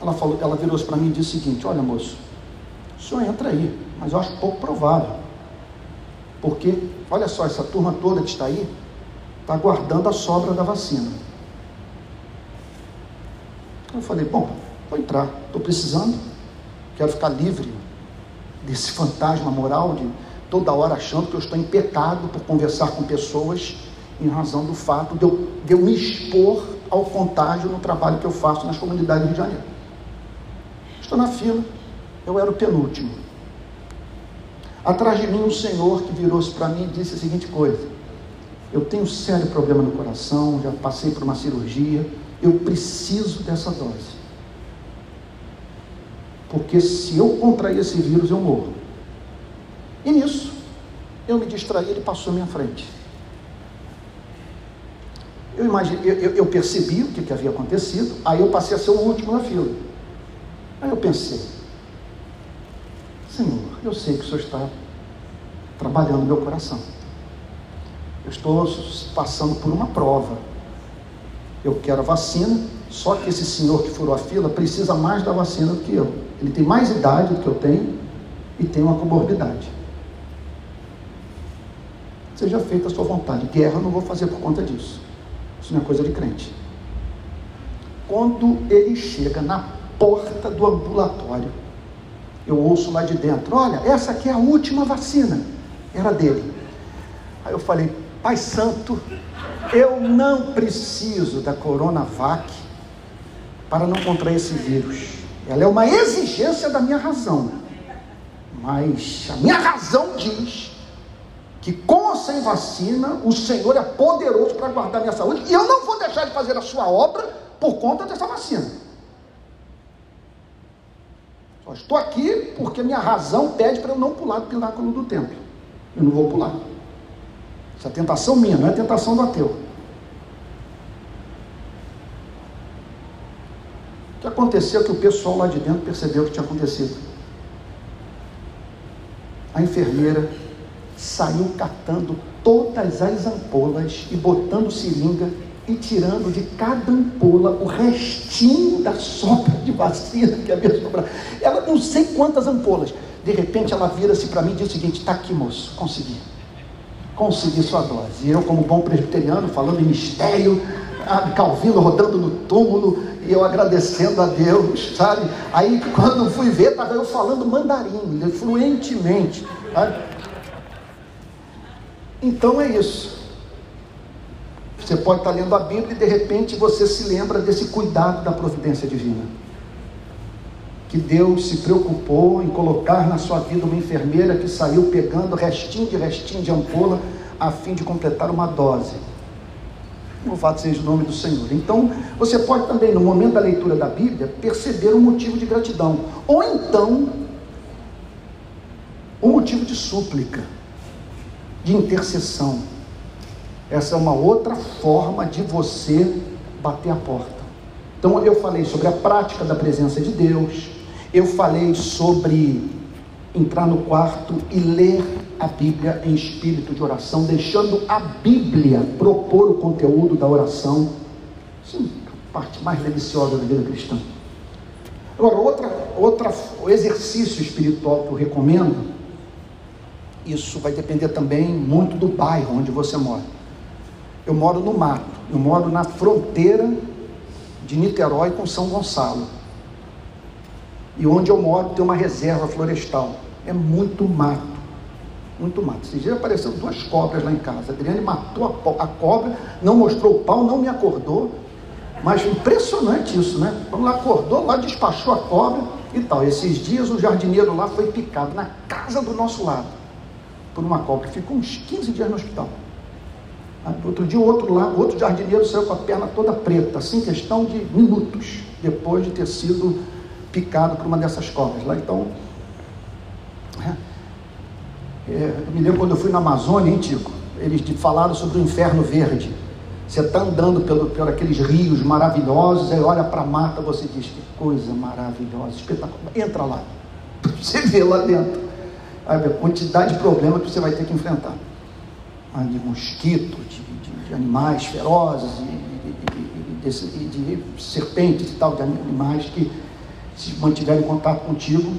Ela, falou, ela virou-se para mim e disse o seguinte: Olha, moço, o senhor entra aí, mas eu acho pouco provável. Porque, olha só, essa turma toda que está aí está aguardando a sobra da vacina. Eu falei: Bom, vou entrar, estou precisando, quero ficar livre desse fantasma moral de toda hora achando que eu estou em pecado por conversar com pessoas em razão do fato de eu, de eu me expor ao contágio no trabalho que eu faço nas comunidades do Rio de Janeiro. Estou na fila, eu era o penúltimo. Atrás de mim, um senhor que virou-se para mim e disse a seguinte coisa: Eu tenho um sério problema no coração, já passei por uma cirurgia, eu preciso dessa dose. Porque se eu contrair esse vírus, eu morro. E nisso, eu me distraí, ele passou à minha frente. Eu, imagine, eu, eu, percebi o que, que havia acontecido, aí eu passei a ser o último na fila. Aí eu pensei, Senhor, eu sei que o Senhor está trabalhando meu coração. Eu estou passando por uma prova. Eu quero a vacina, só que esse senhor que furou a fila precisa mais da vacina do que eu. Ele tem mais idade do que eu tenho e tem uma comorbidade. Seja feita a sua vontade. Guerra eu não vou fazer por conta disso. Isso não é coisa de crente. Quando ele chega na porta do ambulatório, eu ouço lá de dentro: Olha, essa aqui é a última vacina. Era dele. Aí eu falei: Pai Santo, eu não preciso da Coronavac para não contrair esse vírus. Ela é uma exigência da minha razão. Mas a minha razão diz que com ou sem vacina, o Senhor é poderoso para guardar minha saúde, e eu não vou deixar de fazer a sua obra por conta dessa vacina. Só estou aqui porque minha razão pede para eu não pular do pináculo do templo. Eu não vou pular. Isso é tentação minha, não é tentação do ateu. O que aconteceu é que o pessoal lá de dentro percebeu o que tinha acontecido. A enfermeira saiu catando todas as ampolas e botando seringa e tirando de cada ampola o restinho da sobra de vacina que havia sobrado. Ela não sei quantas ampolas. De repente ela vira-se para mim e diz o seguinte: está aqui, moço, consegui. Consegui sua dose. E eu, como bom presbiteriano, falando em mistério, Calvino rodando no túmulo, e eu agradecendo a Deus, sabe? Aí quando fui ver, estava eu falando mandarim, fluentemente. Sabe? Então é isso. Você pode estar lendo a Bíblia e de repente você se lembra desse cuidado da providência divina. Que Deus se preocupou em colocar na sua vida uma enfermeira que saiu pegando restinho de restinho de ampola a fim de completar uma dose. Louvado seja o nome do Senhor. Então, você pode também, no momento da leitura da Bíblia, perceber um motivo de gratidão. Ou então, um motivo de súplica de intercessão. Essa é uma outra forma de você bater a porta. Então eu falei sobre a prática da presença de Deus, eu falei sobre entrar no quarto e ler a Bíblia em espírito de oração, deixando a Bíblia propor o conteúdo da oração. Sim, a parte mais deliciosa da vida cristã. Agora, outra, outra, exercício espiritual que eu recomendo isso vai depender também muito do bairro onde você mora. Eu moro no mato, eu moro na fronteira de Niterói com São Gonçalo. E onde eu moro tem uma reserva florestal. É muito mato. Muito mato. Esses dias apareceram duas cobras lá em casa. A Adriane matou a, a cobra, não mostrou o pau, não me acordou. Mas impressionante isso, né? Quando ela acordou, lá despachou a cobra e tal. Esses dias o jardineiro lá foi picado na casa do nosso lado por uma cobra. Ficou uns 15 dias no hospital. Outro dia, outro lá, outro jardineiro saiu com a perna toda preta, assim, questão de minutos depois de ter sido picado por uma dessas cobras. Lá então. É, é, eu me lembro quando eu fui na Amazônia, hein, Tico? Eles falaram sobre o inferno verde. Você está andando pelo, por aqueles rios maravilhosos, aí olha para a mata, você diz, que coisa maravilhosa, espetacular. Entra lá. Você vê lá dentro. A quantidade de problemas que você vai ter que enfrentar de mosquitos, de, de, de, animais ferozes, de, de, de, serpentes e tal, de animais que, se mantiverem em contato contigo,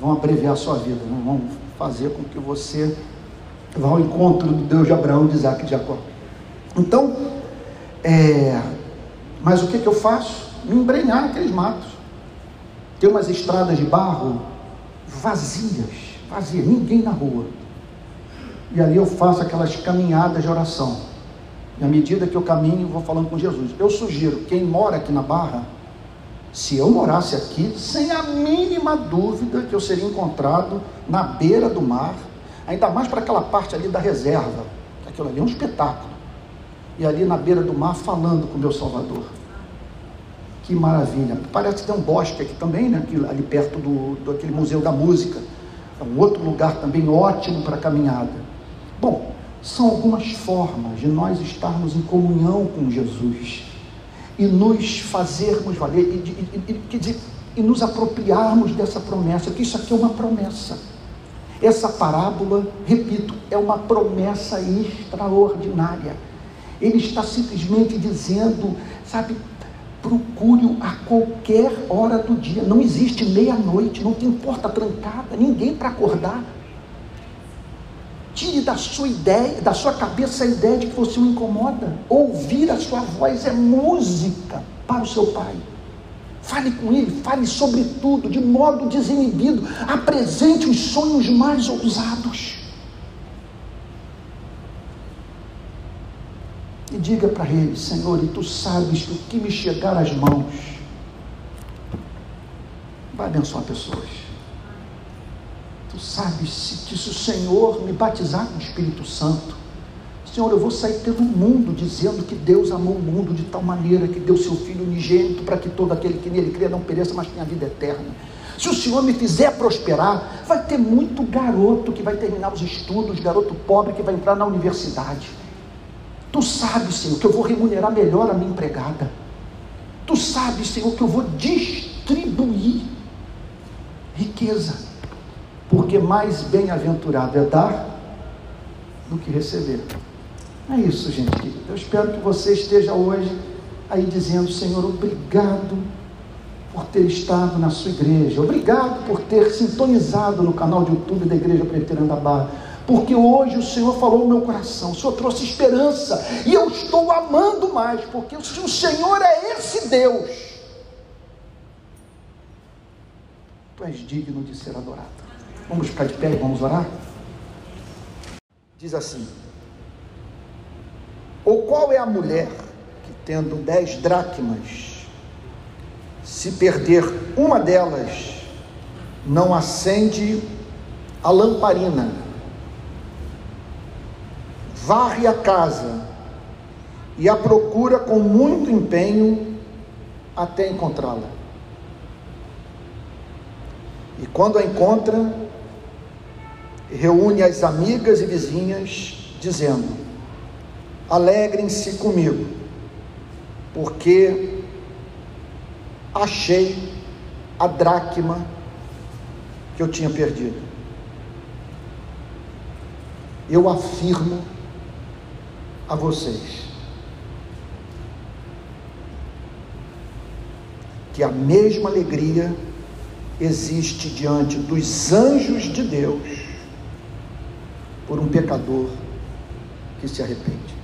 vão abreviar a sua vida, né? vão fazer com que você vá ao encontro do Deus de Abraão, de Isaac e de Jacó. Então, é, mas o que, que eu faço? Me embrenhar naqueles matos. Tem umas estradas de barro vazias, vazias, ninguém na rua e ali eu faço aquelas caminhadas de oração. E à medida que eu caminho, vou falando com Jesus. Eu sugiro, quem mora aqui na Barra, se eu morasse aqui, sem a mínima dúvida que eu seria encontrado na beira do mar, ainda mais para aquela parte ali da reserva, aquilo ali é um espetáculo. E ali na beira do mar, falando com o meu Salvador. Que maravilha. Parece que tem um bosque aqui também, né? ali perto do, do aquele Museu da Música. É um outro lugar também ótimo para caminhada. Bom, são algumas formas de nós estarmos em comunhão com Jesus e nos fazermos valer e, e, e, e, nos apropriarmos dessa promessa, que isso aqui é uma promessa. Essa parábola, repito, é uma promessa extraordinária. Ele está simplesmente dizendo, sabe, procure-o a qualquer hora do dia. Não existe meia-noite, não tem porta trancada, ninguém para acordar. Tire da sua ideia, da sua cabeça a ideia de que você o incomoda. Ouvir a sua voz é música para o seu pai. Fale com ele, fale sobre tudo, de modo desinibido. Apresente os sonhos mais ousados. E diga para ele, Senhor, e tu sabes que o que me chegar às mãos vai abençoar pessoas. Tu sabes que se o Senhor me batizar com o Espírito Santo, Senhor, eu vou sair pelo mundo dizendo que Deus amou o mundo de tal maneira que deu seu Filho unigênito para que todo aquele que nele crê não pereça, mas tenha vida eterna. Se o Senhor me fizer prosperar, vai ter muito garoto que vai terminar os estudos, garoto pobre que vai entrar na universidade. Tu sabes, Senhor, que eu vou remunerar melhor a minha empregada. Tu sabes, Senhor, que eu vou distribuir riqueza porque mais bem-aventurado é dar do que receber. É isso, gente. Eu espero que você esteja hoje aí dizendo: Senhor, obrigado por ter estado na sua igreja, obrigado por ter sintonizado no canal de YouTube da Igreja Presbiteriana da Barra, porque hoje o Senhor falou no meu coração, o Senhor trouxe esperança e eu estou amando mais, porque o Senhor é esse Deus, tu és digno de ser adorado. Vamos ficar de pé e vamos orar? Diz assim: Ou qual é a mulher que, tendo dez dracmas, se perder uma delas, não acende a lamparina, varre a casa e a procura com muito empenho até encontrá-la. E quando a encontra, reúne as amigas e vizinhas, dizendo: Alegrem-se comigo, porque achei a dracma que eu tinha perdido. Eu afirmo a vocês que a mesma alegria existe diante dos anjos de Deus por um pecador que se arrepende.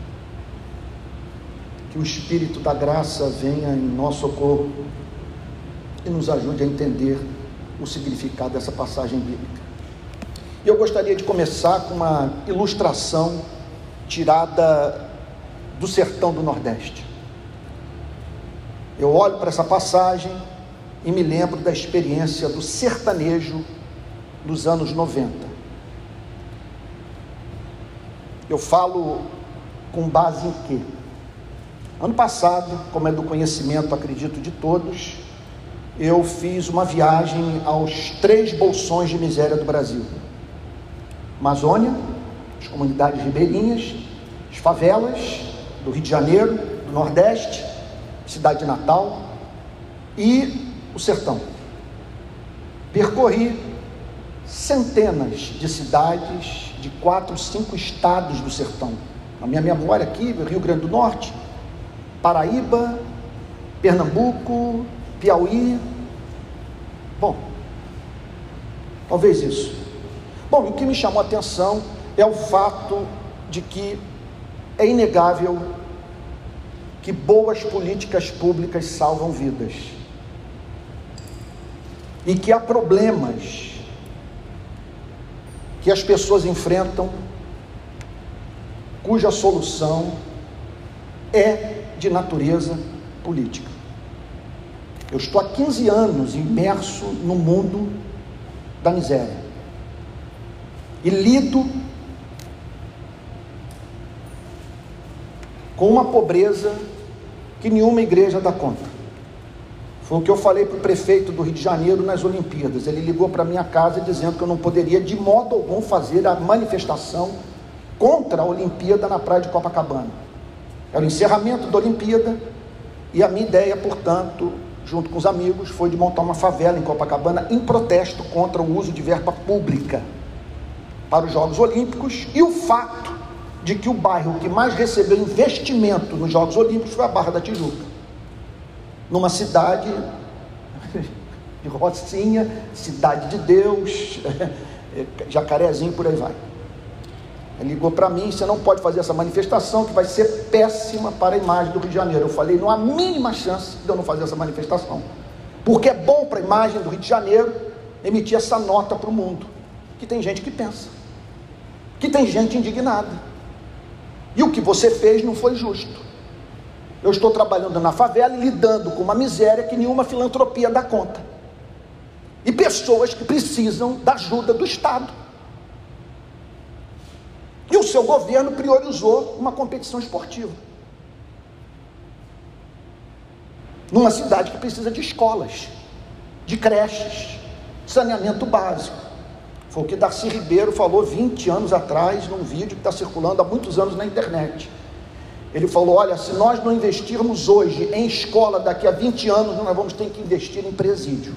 Que o Espírito da graça venha em nosso socorro e nos ajude a entender o significado dessa passagem bíblica. Eu gostaria de começar com uma ilustração tirada do sertão do Nordeste. eu olho para essa passagem e me lembro da experiência do sertanejo dos anos 90. Eu falo com base em quê? Ano passado, como é do conhecimento, acredito, de todos, eu fiz uma viagem aos três bolsões de miséria do Brasil: Amazônia, as comunidades ribeirinhas, as favelas do Rio de Janeiro, do Nordeste, cidade de Natal e o sertão. Percorri centenas de cidades de quatro, cinco estados do sertão. A minha memória aqui, Rio Grande do Norte, Paraíba, Pernambuco, Piauí. Bom, talvez isso. Bom, o que me chamou a atenção é o fato de que é inegável que boas políticas públicas salvam vidas. E que há problemas que as pessoas enfrentam cuja solução é de natureza política. Eu estou há 15 anos imerso no mundo da miséria. E lido com uma pobreza que nenhuma igreja dá conta. Foi o que eu falei para o prefeito do Rio de Janeiro nas Olimpíadas. Ele ligou para minha casa dizendo que eu não poderia de modo algum fazer a manifestação contra a Olimpíada na praia de Copacabana. Era o encerramento da Olimpíada e a minha ideia, portanto, junto com os amigos, foi de montar uma favela em Copacabana em protesto contra o uso de verba pública para os Jogos Olímpicos e o fato de que o bairro que mais recebeu investimento nos Jogos Olímpicos foi a Barra da Tijuca. Numa cidade de Rocinha, cidade de Deus, jacarezinho por aí vai. Ele ligou para mim, você não pode fazer essa manifestação que vai ser péssima para a imagem do Rio de Janeiro. Eu falei, não há mínima chance de eu não fazer essa manifestação. Porque é bom para a imagem do Rio de Janeiro emitir essa nota para o mundo. Que tem gente que pensa. Que tem gente indignada. E o que você fez não foi justo. Eu estou trabalhando na favela e lidando com uma miséria que nenhuma filantropia dá conta. E pessoas que precisam da ajuda do Estado. E o seu governo priorizou uma competição esportiva. Numa cidade que precisa de escolas, de creches, saneamento básico. Foi o que Darcy Ribeiro falou 20 anos atrás, num vídeo que está circulando há muitos anos na internet. Ele falou: olha, se nós não investirmos hoje em escola, daqui a 20 anos nós vamos ter que investir em presídio.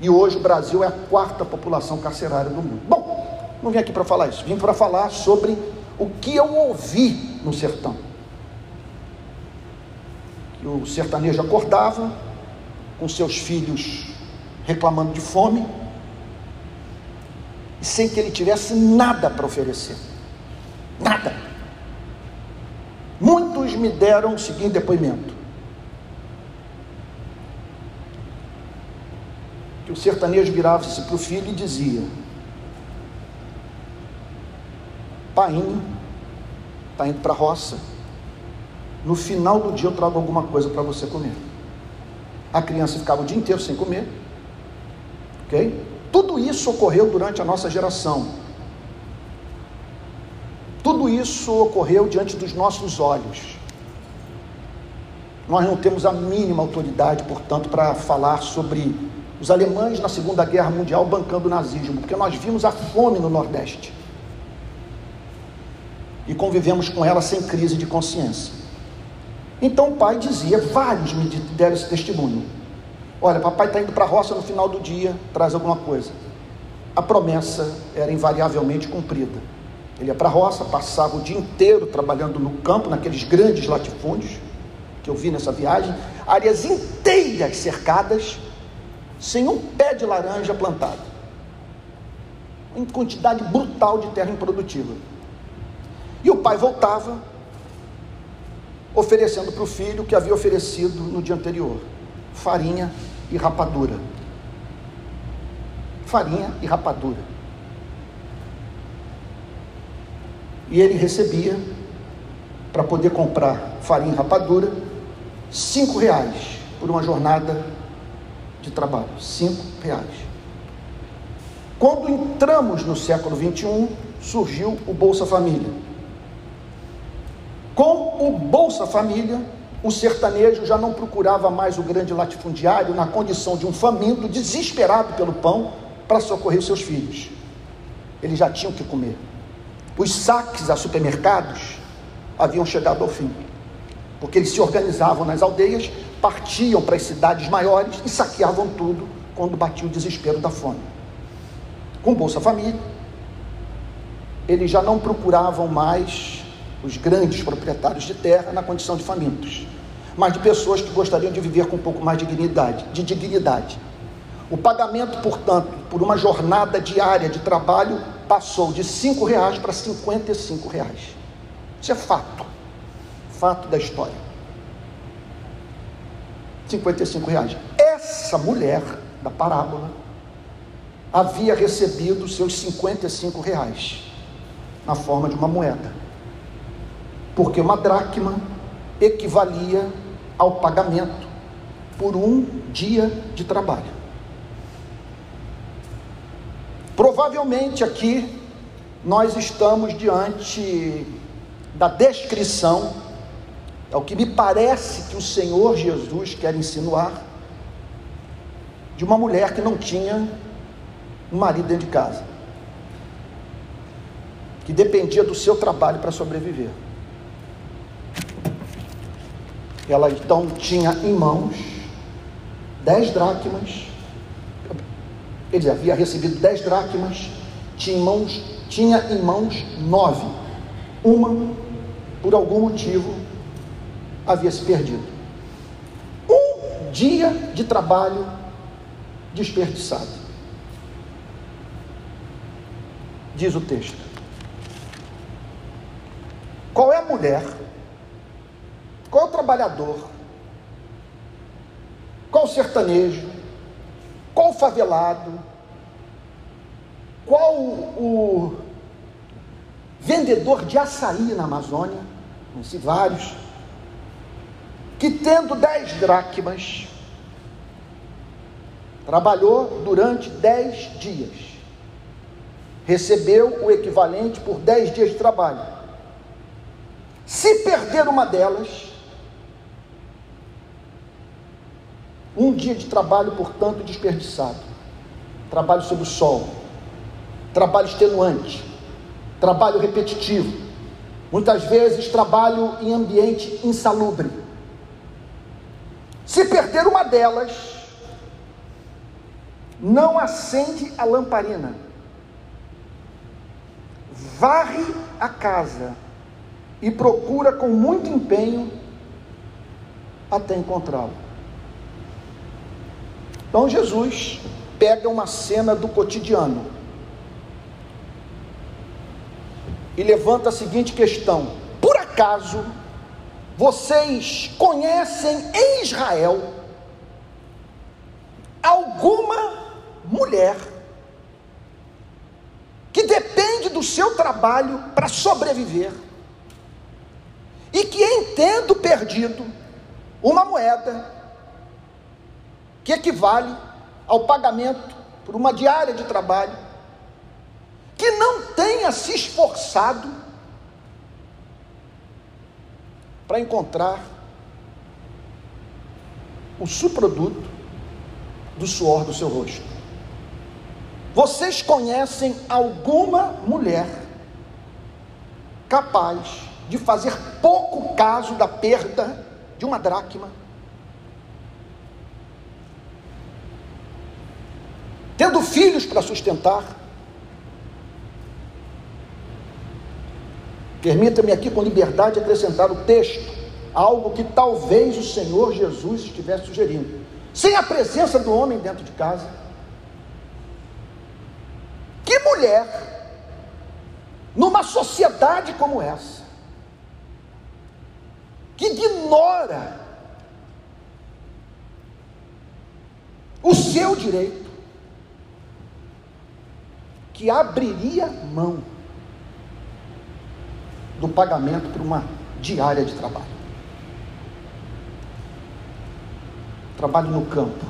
E hoje o Brasil é a quarta população carcerária do mundo. Bom, não vim aqui para falar isso, vim para falar sobre o que eu ouvi no sertão. Que o sertanejo acordava com seus filhos reclamando de fome sem que ele tivesse nada para oferecer. Nada. Muitos me deram o seguinte depoimento: que o sertanejo virava-se para o filho e dizia: Painho, está indo para a roça, no final do dia eu trago alguma coisa para você comer. A criança ficava o dia inteiro sem comer, ok? Tudo isso ocorreu durante a nossa geração. Tudo isso ocorreu diante dos nossos olhos. Nós não temos a mínima autoridade, portanto, para falar sobre os alemães na Segunda Guerra Mundial bancando o nazismo, porque nós vimos a fome no Nordeste e convivemos com ela sem crise de consciência. Então o pai dizia, vários me deram esse testemunho. Olha, papai está indo para a roça no final do dia, traz alguma coisa. A promessa era invariavelmente cumprida. Ele ia para a roça, passava o dia inteiro trabalhando no campo, naqueles grandes latifúndios que eu vi nessa viagem, áreas inteiras cercadas, sem um pé de laranja plantado. Em quantidade brutal de terra improdutiva. E o pai voltava, oferecendo para o filho o que havia oferecido no dia anterior farinha e rapadura. Farinha e rapadura. E ele recebia, para poder comprar farinha e rapadura, cinco reais por uma jornada de trabalho. Cinco reais. Quando entramos no século 21, surgiu o Bolsa Família. Com o Bolsa Família, o sertanejo já não procurava mais o grande latifundiário na condição de um faminto desesperado pelo pão para socorrer seus filhos. Eles já tinham que comer. Os saques a supermercados haviam chegado ao fim, porque eles se organizavam nas aldeias, partiam para as cidades maiores e saqueavam tudo quando batia o desespero da fome com Bolsa Família, eles já não procuravam mais os grandes proprietários de terra na condição de famintos, mas de pessoas que gostariam de viver com um pouco mais de dignidade, de dignidade. O pagamento, portanto, por uma jornada diária de trabalho passou de cinco reais para 55 reais. Isso é fato, fato da história. 55 reais. Essa mulher da parábola havia recebido seus 55 reais na forma de uma moeda. Porque uma dracma equivalia ao pagamento por um dia de trabalho. Provavelmente aqui nós estamos diante da descrição, é o que me parece que o Senhor Jesus quer insinuar, de uma mulher que não tinha um marido dentro de casa, que dependia do seu trabalho para sobreviver. Ela então tinha em mãos dez dracmas, ele havia recebido dez dracmas, tinha em mãos, tinha em mãos nove. Uma, por algum motivo, havia se perdido. Um dia de trabalho desperdiçado. diz o texto. Qual é a mulher? Qual trabalhador? Qual sertanejo? Qual favelado? Qual o vendedor de açaí na Amazônia? Conheci vários. Que tendo dez dracmas, trabalhou durante dez dias recebeu o equivalente por 10 dias de trabalho. Se perder uma delas, um dia de trabalho, portanto, desperdiçado. Trabalho sob o sol, trabalho extenuante, trabalho repetitivo, muitas vezes trabalho em ambiente insalubre. Se perder uma delas, não acende a lamparina varre a casa e procura com muito empenho até encontrá-lo. Então Jesus pega uma cena do cotidiano e levanta a seguinte questão: por acaso vocês conhecem em Israel alguma mulher que depende do seu trabalho para sobreviver, e que entendo perdido uma moeda que equivale ao pagamento por uma diária de trabalho, que não tenha se esforçado para encontrar o subproduto do suor do seu rosto. Vocês conhecem alguma mulher capaz de fazer pouco caso da perda de uma dracma? Tendo filhos para sustentar, Permita-me aqui com liberdade acrescentar o texto, algo que talvez o Senhor Jesus estivesse sugerindo. Sem a presença do homem dentro de casa, que mulher, numa sociedade como essa, que ignora o seu direito, que abriria mão do pagamento por uma diária de trabalho. trabalho no campo.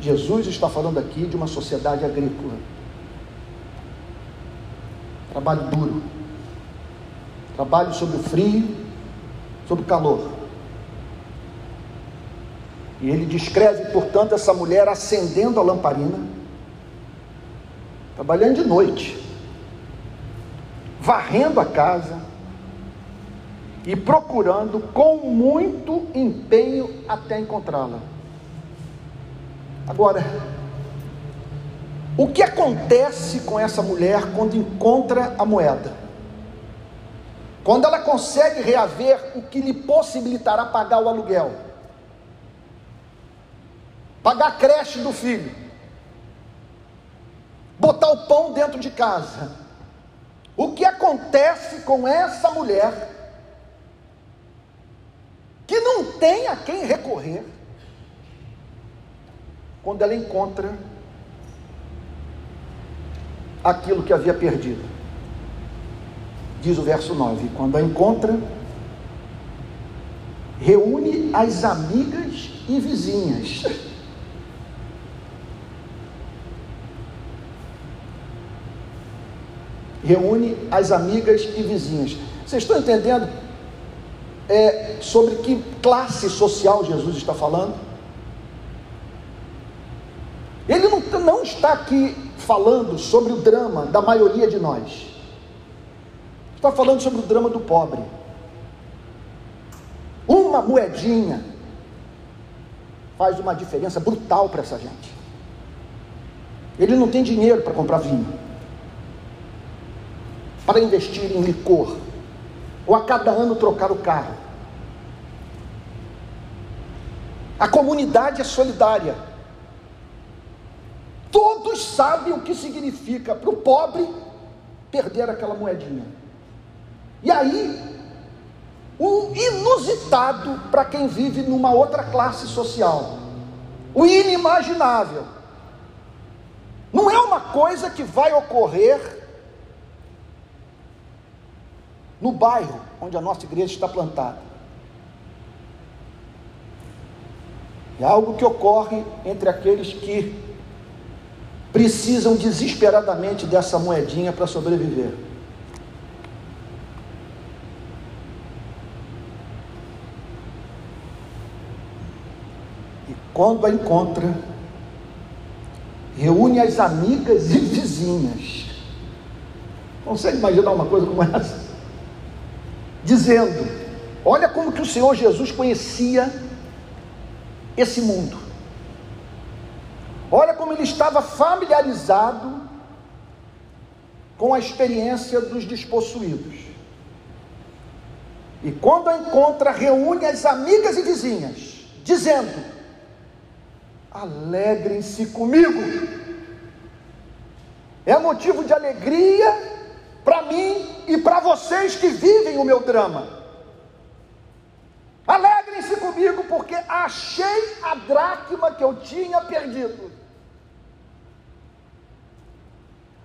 Jesus está falando aqui de uma sociedade agrícola. Trabalho duro. Trabalho sob o frio, sob o calor. E ele descreve, portanto, essa mulher acendendo a lamparina, trabalhando de noite, varrendo a casa e procurando com muito empenho até encontrá-la. Agora, o que acontece com essa mulher quando encontra a moeda? Quando ela consegue reaver o que lhe possibilitará pagar o aluguel, pagar a creche do filho, botar o pão dentro de casa. O que acontece com essa mulher que não tem a quem recorrer quando ela encontra aquilo que havia perdido. Diz o verso 9: quando a encontra, reúne as amigas e vizinhas. Reúne as amigas e vizinhas. Vocês estão entendendo é, sobre que classe social Jesus está falando? Ele não, não está aqui falando sobre o drama da maioria de nós. Está falando sobre o drama do pobre. Uma moedinha faz uma diferença brutal para essa gente. Ele não tem dinheiro para comprar vinho, para investir em licor, ou a cada ano trocar o carro. A comunidade é solidária. Todos sabem o que significa para o pobre perder aquela moedinha. E aí, o inusitado para quem vive numa outra classe social, o inimaginável. Não é uma coisa que vai ocorrer no bairro onde a nossa igreja está plantada. É algo que ocorre entre aqueles que precisam desesperadamente dessa moedinha para sobreviver. E quando a encontra, reúne as amigas e vizinhas. Consegue imaginar uma coisa como essa? Dizendo: Olha como que o Senhor Jesus conhecia esse mundo. Olha como ele estava familiarizado com a experiência dos despossuídos. E quando a encontra, reúne as amigas e vizinhas, dizendo: Alegrem-se comigo. É motivo de alegria para mim e para vocês que vivem o meu drama. Alegrem-se comigo, porque achei a dracma que eu tinha perdido.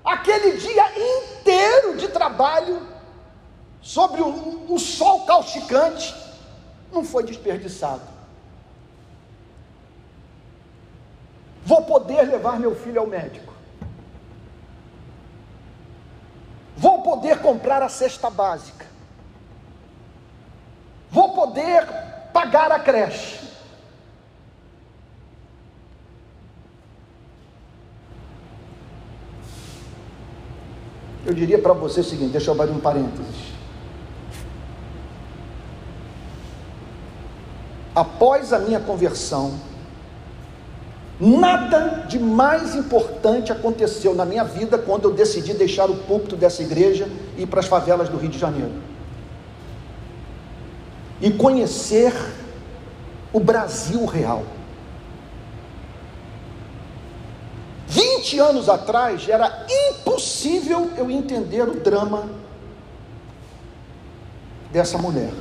Aquele dia inteiro de trabalho, sobre o, sol causticante, não foi desperdiçado. Vou poder levar meu filho ao médico. Vou poder comprar a cesta básica vou poder pagar a creche. Eu diria para você o seguinte: deixa eu abrir um parênteses. Após a minha conversão, nada de mais importante aconteceu na minha vida quando eu decidi deixar o púlpito dessa igreja e ir para as favelas do Rio de Janeiro e conhecer o Brasil real. 20 anos atrás era impossível eu entender o drama dessa mulher.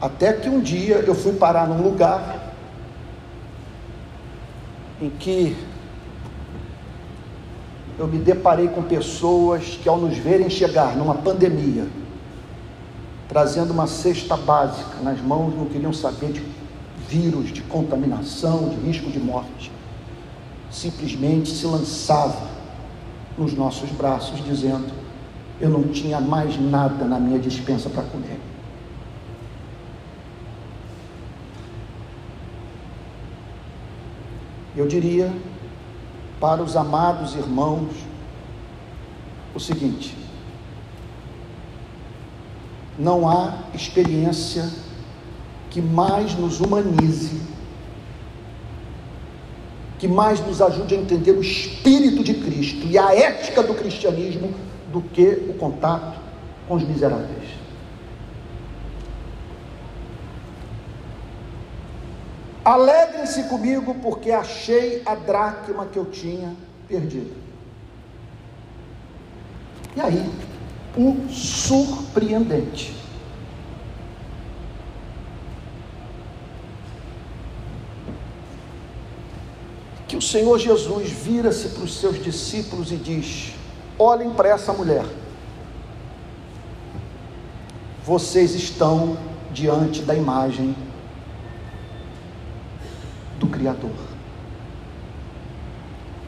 Até que um dia eu fui parar num lugar em que eu me deparei com pessoas que, ao nos verem chegar numa pandemia, trazendo uma cesta básica nas mãos, não queriam saber de vírus, de contaminação, de risco de morte, simplesmente se lançava nos nossos braços, dizendo: Eu não tinha mais nada na minha dispensa para comer. Eu diria para os amados irmãos o seguinte: não há experiência que mais nos humanize, que mais nos ajude a entender o espírito de Cristo e a ética do cristianismo do que o contato com os miseráveis. Alegrem-se comigo, porque achei a dracma que eu tinha perdido. E aí, o surpreendente. Que o Senhor Jesus vira-se para os seus discípulos e diz: Olhem para essa mulher. Vocês estão diante da imagem Criador.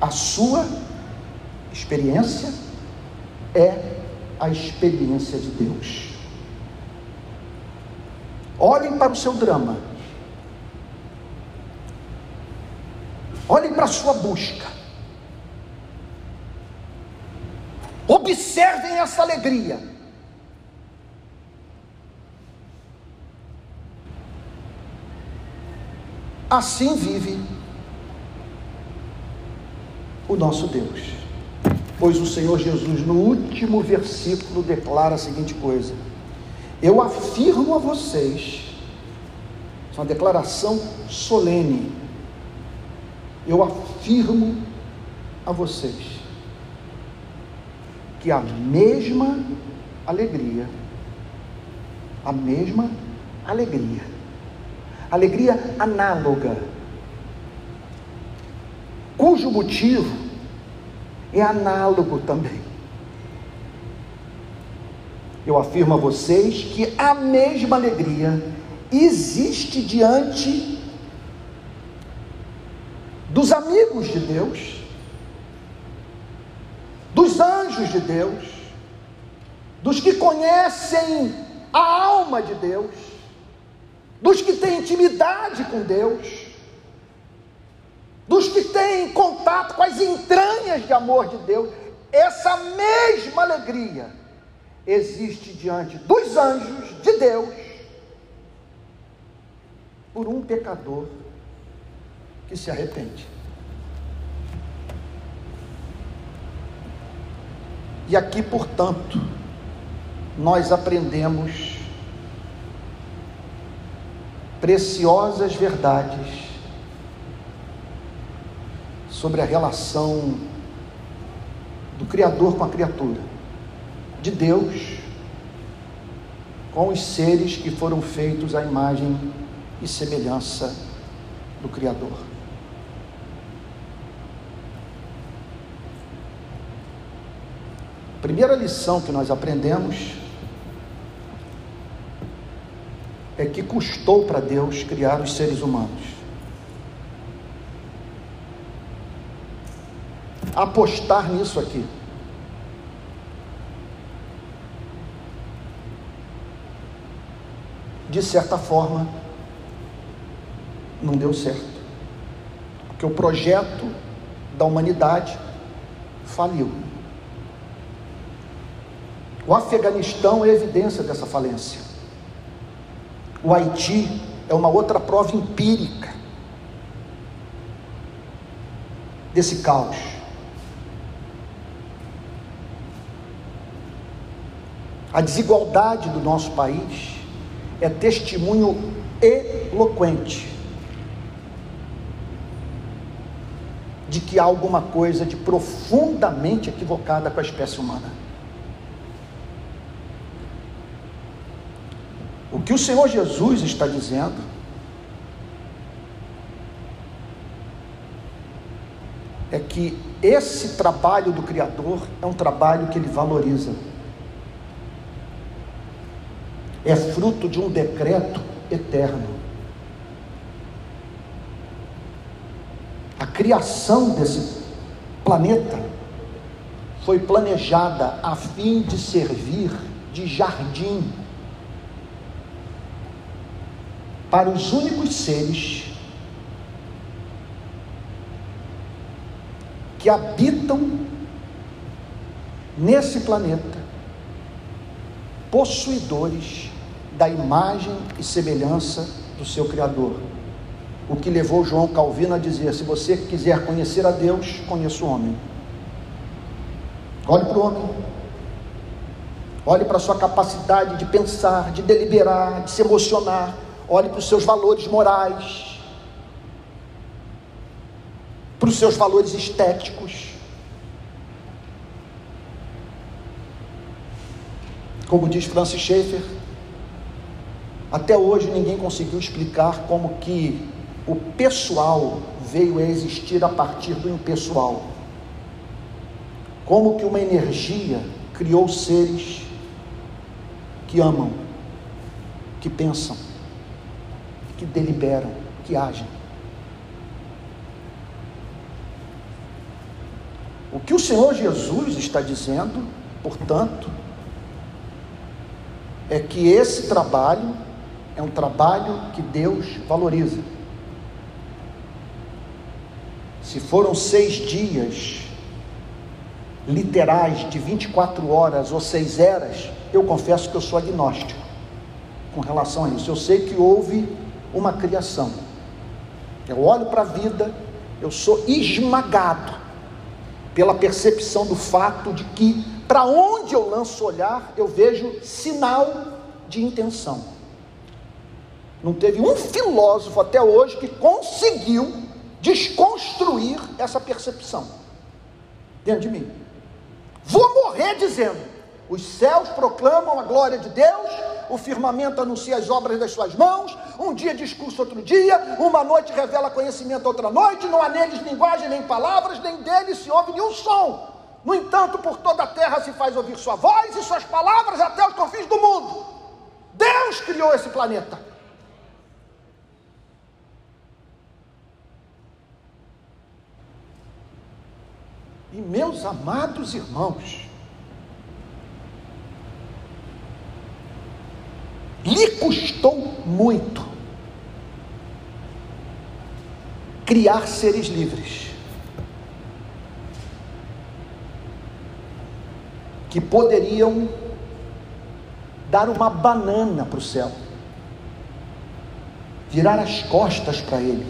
A sua experiência é a experiência de Deus. Olhem para o seu drama. Olhem para a sua busca. Observem essa alegria. Assim vive o nosso Deus. Pois o Senhor Jesus, no último versículo, declara a seguinte coisa: Eu afirmo a vocês, é uma declaração solene, eu afirmo a vocês que a mesma alegria, a mesma alegria alegria análoga, cujo motivo é análogo também. Eu afirmo a vocês que a mesma alegria existe diante dos amigos de Deus, dos anjos de Deus, dos que conhecem a alma de Deus, dos que têm intimidade com Deus, dos que têm contato com as entranhas de amor de Deus, essa mesma alegria existe diante dos anjos de Deus por um pecador que se arrepende. E aqui, portanto, nós aprendemos preciosas verdades sobre a relação do Criador com a criatura, de Deus com os seres que foram feitos à imagem e semelhança do Criador. Primeira lição que nós aprendemos é que custou para Deus criar os seres humanos. Apostar nisso aqui. De certa forma, não deu certo. Porque o projeto da humanidade faliu. O Afeganistão é evidência dessa falência. O Haiti é uma outra prova empírica desse caos. A desigualdade do nosso país é testemunho eloquente de que há alguma coisa de profundamente equivocada com a espécie humana. Que o Senhor Jesus está dizendo é que esse trabalho do Criador é um trabalho que ele valoriza. É fruto de um decreto eterno. criação desse planeta foi planejada a fim de servir de jardim para os únicos seres que habitam nesse planeta, possuidores da imagem e semelhança do seu Criador. O que levou João Calvino a dizer: se você quiser conhecer a Deus, conheça o homem. Olhe para o homem. Olhe para a sua capacidade de pensar, de deliberar, de se emocionar. Olhe para os seus valores morais, para os seus valores estéticos. Como diz Francis Schaeffer, até hoje ninguém conseguiu explicar como que o pessoal veio a existir a partir do impessoal. Como que uma energia criou seres que amam, que pensam, que deliberam, que agem. O que o Senhor Jesus está dizendo, portanto, é que esse trabalho é um trabalho que Deus valoriza. Se foram seis dias literais de 24 horas ou seis eras, eu confesso que eu sou agnóstico com relação a isso. Eu sei que houve uma criação. Eu olho para a vida, eu sou esmagado pela percepção do fato de que para onde eu lanço olhar, eu vejo sinal de intenção. Não teve um filósofo até hoje que conseguiu desconstruir essa percepção dentro de mim. Vou morrer dizendo: os céus proclamam a glória de Deus, o firmamento anuncia as obras das suas mãos, um dia discurso outro dia, uma noite revela conhecimento outra noite, não há neles linguagem nem palavras, nem deles se ouve nenhum som. No entanto, por toda a terra se faz ouvir sua voz e suas palavras até os confins do mundo. Deus criou esse planeta. E meus amados irmãos, lhe custou muito criar seres livres. que poderiam dar uma banana para o céu, virar as costas para ele,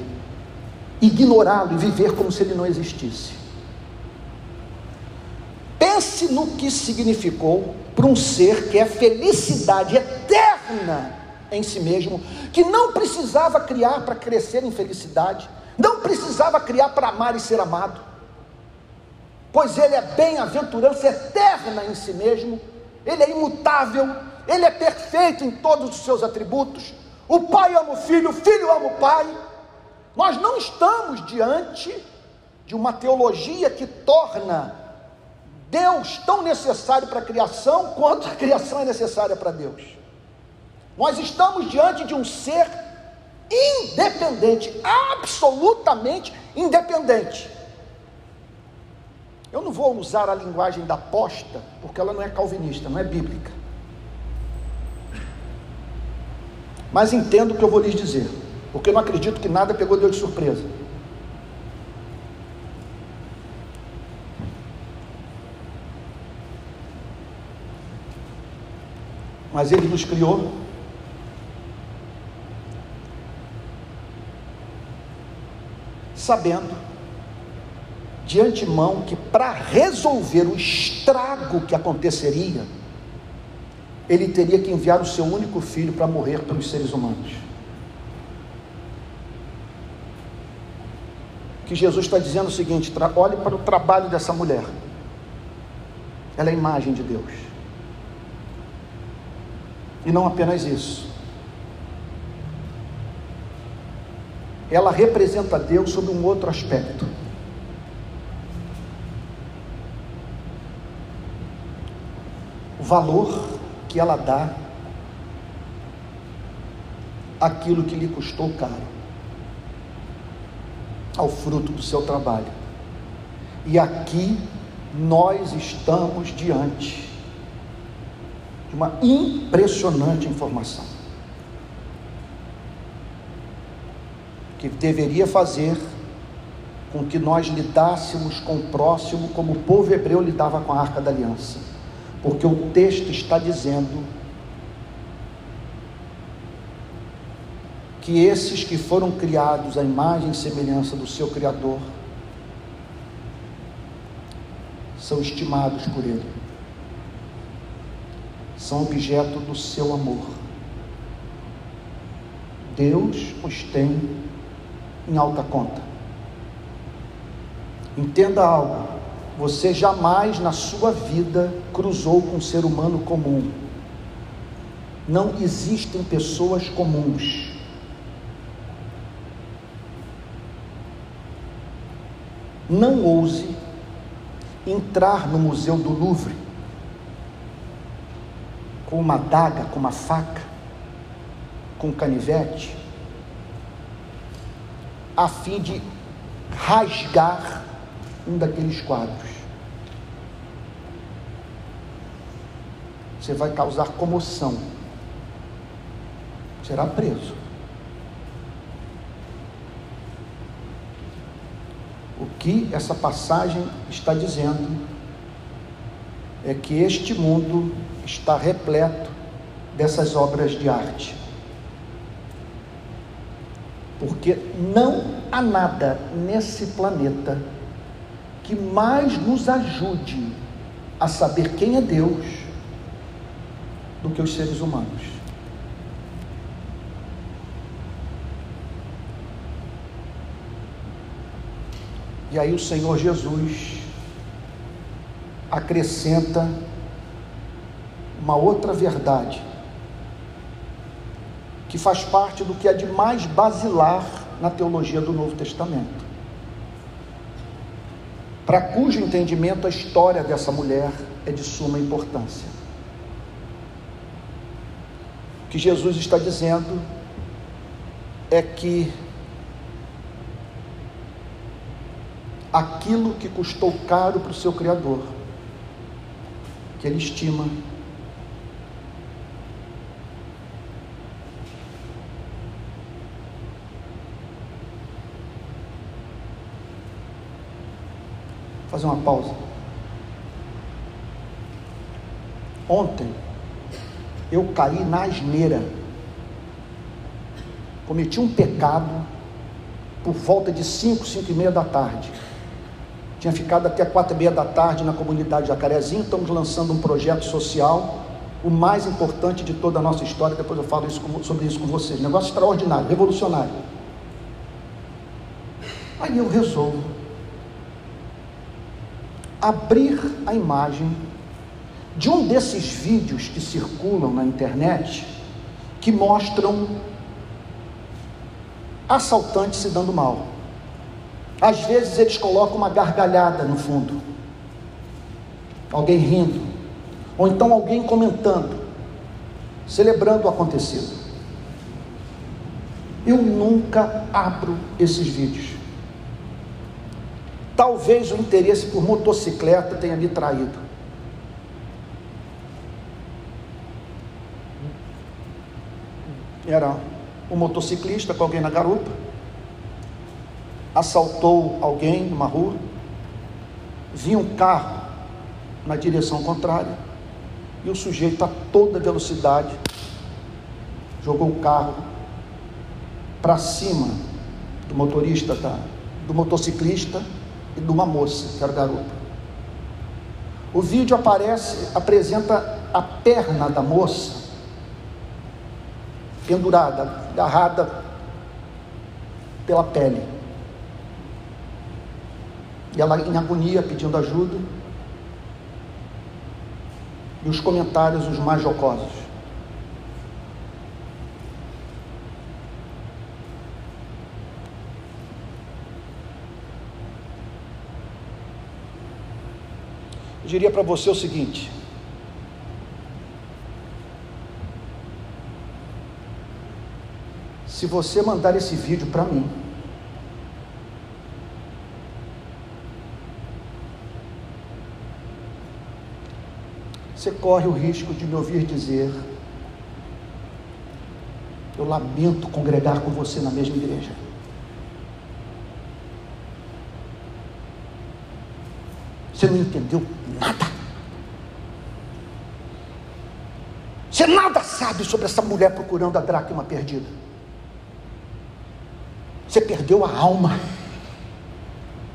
ignorá-lo e viver como se ele não existisse. Pense no que significou para um ser que é felicidade eterna em si mesmo, que não precisava criar para crescer em felicidade, não precisava criar para amar e ser amado pois ele é bem-aventurança eterna em si mesmo, ele é imutável, ele é perfeito em todos os seus atributos. O pai ama o filho, o filho ama o pai. Nós não estamos diante de uma teologia que torna Deus tão necessário para a criação quanto a criação é necessária para Deus. Nós estamos diante de um ser independente, absolutamente independente. Eu não vou usar a linguagem da posta, porque ela não é calvinista, não é bíblica. Mas entendo o que eu vou lhes dizer, porque eu não acredito que nada pegou Deus de surpresa. Mas Ele nos criou sabendo de antemão que para resolver o estrago que aconteceria, ele teria que enviar o seu único filho para morrer pelos seres humanos. Que Jesus está dizendo o seguinte: olhe para o trabalho dessa mulher, ela é a imagem de Deus, e não apenas isso, ela representa Deus sob um outro aspecto. valor que ela dá aquilo que lhe custou caro. ao fruto do seu trabalho. E aqui nós estamos diante de uma impressionante informação que deveria fazer com que nós lidássemos com o próximo como o povo hebreu lidava com a arca da aliança, porque o texto está dizendo que esses que foram criados à imagem e semelhança do seu Criador são estimados por Ele, são objeto do seu amor. Deus os tem em alta conta. Entenda algo: você jamais na sua vida cruzou com um ser humano comum. Não existem pessoas comuns. Não ouse entrar no Museu do Louvre com uma daga, com uma faca, com um canivete, a fim de rasgar um daqueles quadros. Você vai causar comoção. Será preso. O que essa passagem está dizendo é que este mundo está repleto dessas obras de arte. Porque não há nada nesse planeta que mais nos ajude a saber quem é Deus do que os seres humanos. E aí o Senhor Jesus acrescenta uma outra verdade, que faz parte do que é de mais basilar na teologia do Novo Testamento, para cujo entendimento a história dessa mulher é de suma importância. O que Jesus está dizendo é que aquilo que custou caro para o seu Criador, que ele estima. Fazer uma pausa. Ontem eu caí na asneira, cometi um pecado por volta de 5, 5 e meia da tarde. Tinha ficado até quatro e meia da tarde na comunidade Jacarezinho. Estamos lançando um projeto social, o mais importante de toda a nossa história. Depois eu falo isso com, sobre isso com vocês. Negócio extraordinário, revolucionário. Aí eu resolvo abrir a imagem de um desses vídeos que circulam na internet que mostram assaltantes se dando mal. Às vezes eles colocam uma gargalhada no fundo, alguém rindo, ou então alguém comentando, celebrando o acontecido. Eu nunca abro esses vídeos. Talvez o interesse por motocicleta tenha me traído. Era um motociclista com alguém na garupa. Assaltou alguém numa rua, vinha um carro na direção contrária. E o sujeito a toda velocidade jogou o carro para cima do motorista, da, do motociclista e de uma moça, que era garota. O vídeo aparece, apresenta a perna da moça pendurada, agarrada pela pele. E ela em agonia pedindo ajuda. E os comentários os mais jocosos. eu diria para você o seguinte: se você mandar esse vídeo para mim, você corre o risco de me ouvir dizer: Eu lamento congregar com você na mesma igreja. Você não entendeu nada. Você nada sabe sobre essa mulher procurando a dracma perdida. Você perdeu a alma.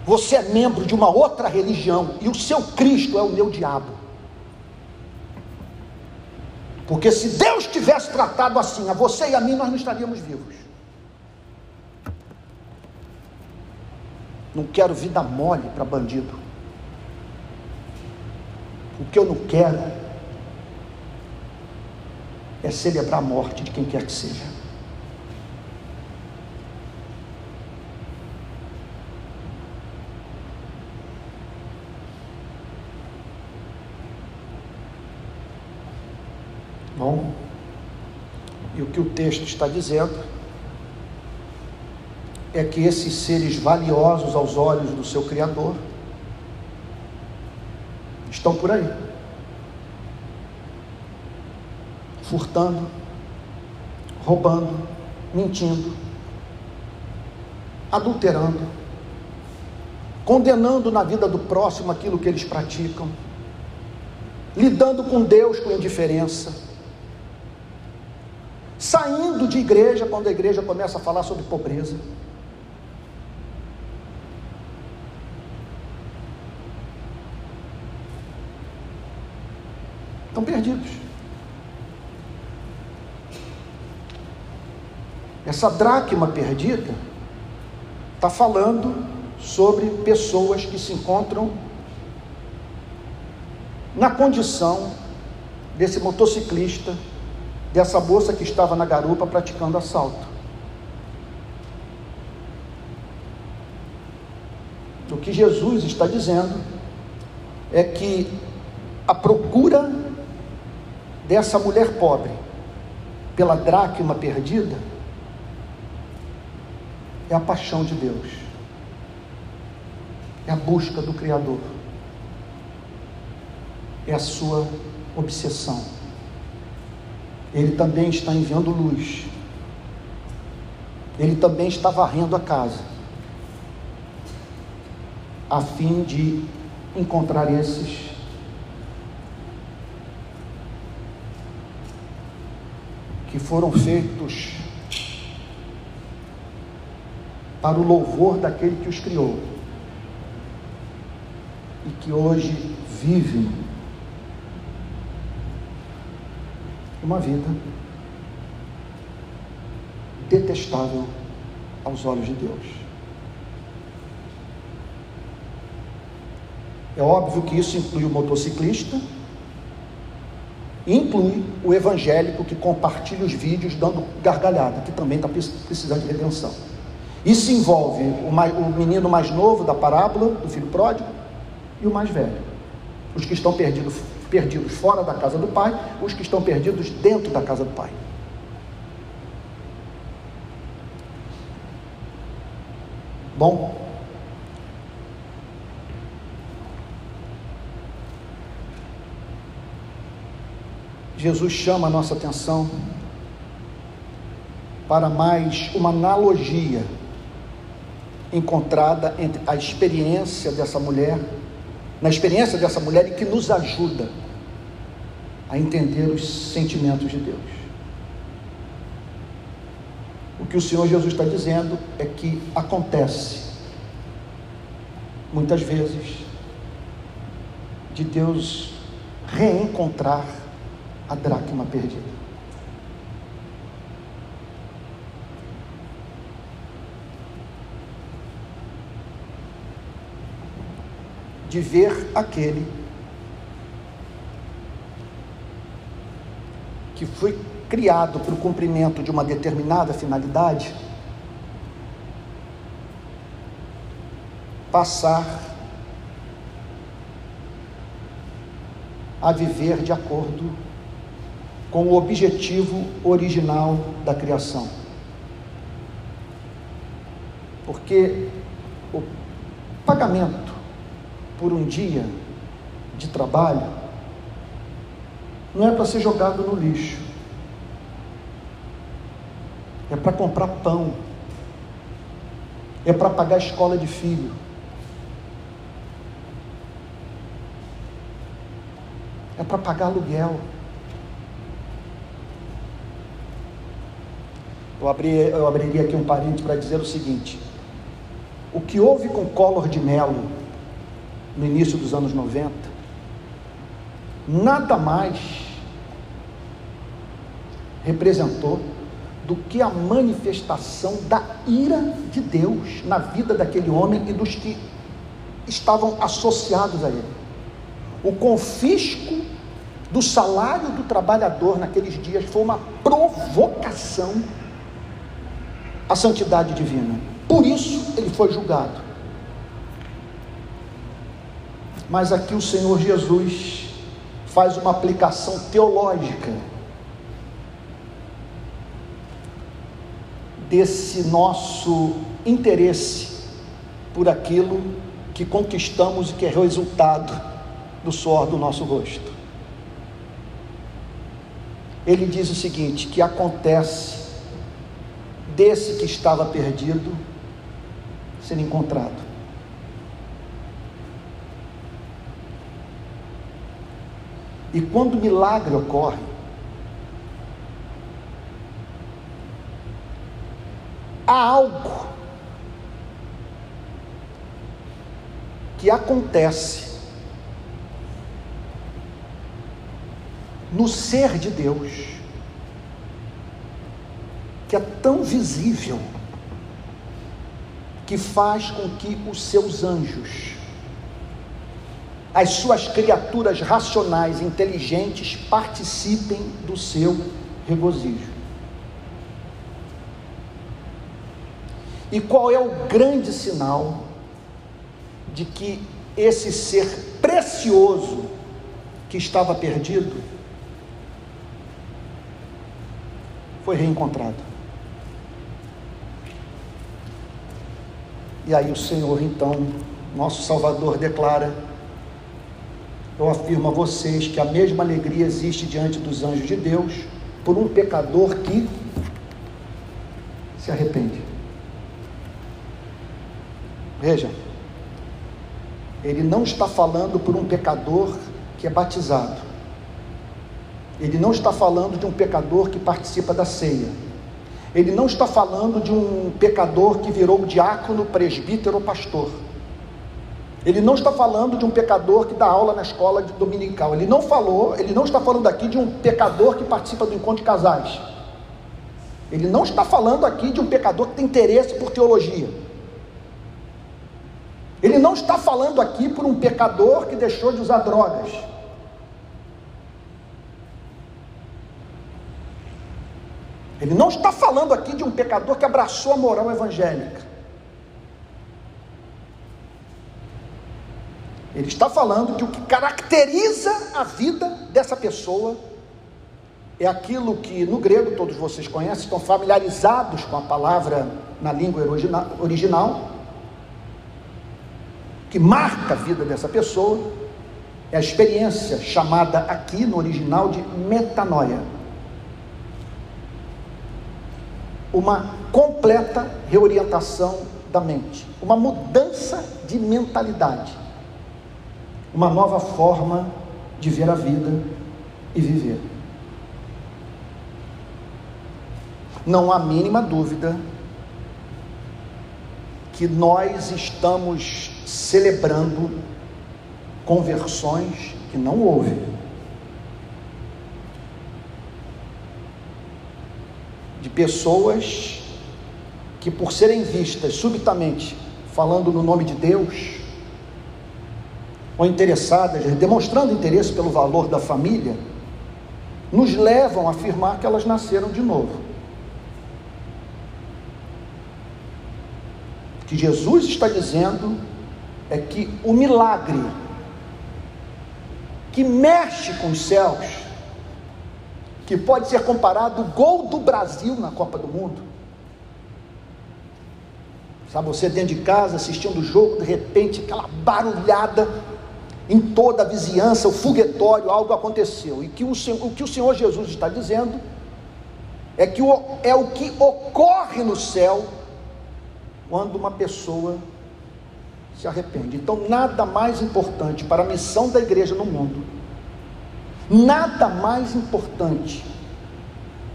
Você é membro de uma outra religião e o seu Cristo é o meu diabo. Porque se Deus tivesse tratado assim a você e a mim, nós não estaríamos vivos. Não quero vida mole para bandido. O que eu não quero é celebrar a morte de quem quer que seja. Bom, e o que o texto está dizendo é que esses seres valiosos aos olhos do seu Criador estão por aí, furtando, roubando, mentindo, adulterando, condenando na vida do próximo aquilo que eles praticam, lidando com Deus com indiferença saindo de igreja quando a igreja começa a falar sobre pobreza. Estão perdidos. Essa dracma perdida está falando sobre pessoas que se encontram na condição desse motociclista dessa moça que estava na garupa praticando assalto. O que Jesus está dizendo é que a procura dessa mulher pobre pela dracma perdida é a paixão de Deus, é a busca do Criador, é a sua obsessão. Ele também está enviando luz. Ele também está varrendo a casa, a fim de encontrar esses que foram feitos para o louvor daquele que os criou e que hoje vivem uma vida detestável aos olhos de Deus. É óbvio que isso inclui o motociclista, inclui o evangélico que compartilha os vídeos dando gargalhada, que também está precisando de redenção. Isso envolve o, mais, o menino mais novo da parábola, do filho pródigo, e o mais velho. Os que estão perdidos perdidos fora da casa do Pai, os que estão perdidos dentro da casa do Pai. Bom, Jesus chama a nossa atenção para mais uma analogia encontrada entre a experiência dessa mulher, na experiência dessa mulher e que nos ajuda a entender os sentimentos de Deus. O que o Senhor Jesus está dizendo é que acontece, muitas vezes, de Deus reencontrar a dracma perdida. De ver aquele que foi criado para o cumprimento de uma determinada finalidade, passar a viver de acordo com o objetivo original da criação. Porque o pagamento por um dia de trabalho não é para ser jogado no lixo, é para comprar pão, é para pagar a escola de filho. É para pagar aluguel. Eu, abri, eu abriria aqui um parênteses para dizer o seguinte: o que houve com Collor de Mello no início dos anos 90, nada mais representou do que a manifestação da ira de Deus na vida daquele homem e dos que estavam associados a ele. O confisco do salário do trabalhador naqueles dias foi uma provocação à santidade divina. Por isso ele foi julgado. Mas aqui o Senhor Jesus faz uma aplicação teológica desse nosso interesse por aquilo que conquistamos e que é resultado do suor do nosso rosto. Ele diz o seguinte: que acontece desse que estava perdido ser encontrado. E quando o milagre ocorre, há algo que acontece no ser de Deus que é tão visível que faz com que os seus anjos, as suas criaturas racionais, inteligentes, participem do seu regozijo. E qual é o grande sinal de que esse ser precioso que estava perdido foi reencontrado? E aí o Senhor, então, nosso Salvador, declara: Eu afirmo a vocês que a mesma alegria existe diante dos anjos de Deus por um pecador que se arrepende. Veja, ele não está falando por um pecador que é batizado. Ele não está falando de um pecador que participa da ceia. Ele não está falando de um pecador que virou diácono, presbítero ou pastor. Ele não está falando de um pecador que dá aula na escola dominical. Ele não falou, ele não está falando aqui de um pecador que participa do encontro de casais. Ele não está falando aqui de um pecador que tem interesse por teologia. Ele não está falando aqui por um pecador que deixou de usar drogas. Ele não está falando aqui de um pecador que abraçou a moral evangélica. Ele está falando de o que caracteriza a vida dessa pessoa é aquilo que no grego todos vocês conhecem, estão familiarizados com a palavra na língua original, que marca a vida dessa pessoa é a experiência chamada aqui no original de metanoia. Uma completa reorientação da mente, uma mudança de mentalidade, uma nova forma de ver a vida e viver. Não há mínima dúvida que nós estamos celebrando conversões que não houve. De pessoas que, por serem vistas subitamente falando no nome de Deus, ou interessadas, demonstrando interesse pelo valor da família, nos levam a afirmar que elas nasceram de novo. que Jesus está dizendo é que o milagre que mexe com os céus, que pode ser comparado ao gol do Brasil na Copa do Mundo. Sabe, você dentro de casa assistindo o jogo, de repente aquela barulhada, em toda a vizinhança, o foguetório, algo aconteceu. E que o, o que o Senhor Jesus está dizendo é que o, é o que ocorre no céu quando uma pessoa se arrepende. Então, nada mais importante para a missão da igreja no mundo, nada mais importante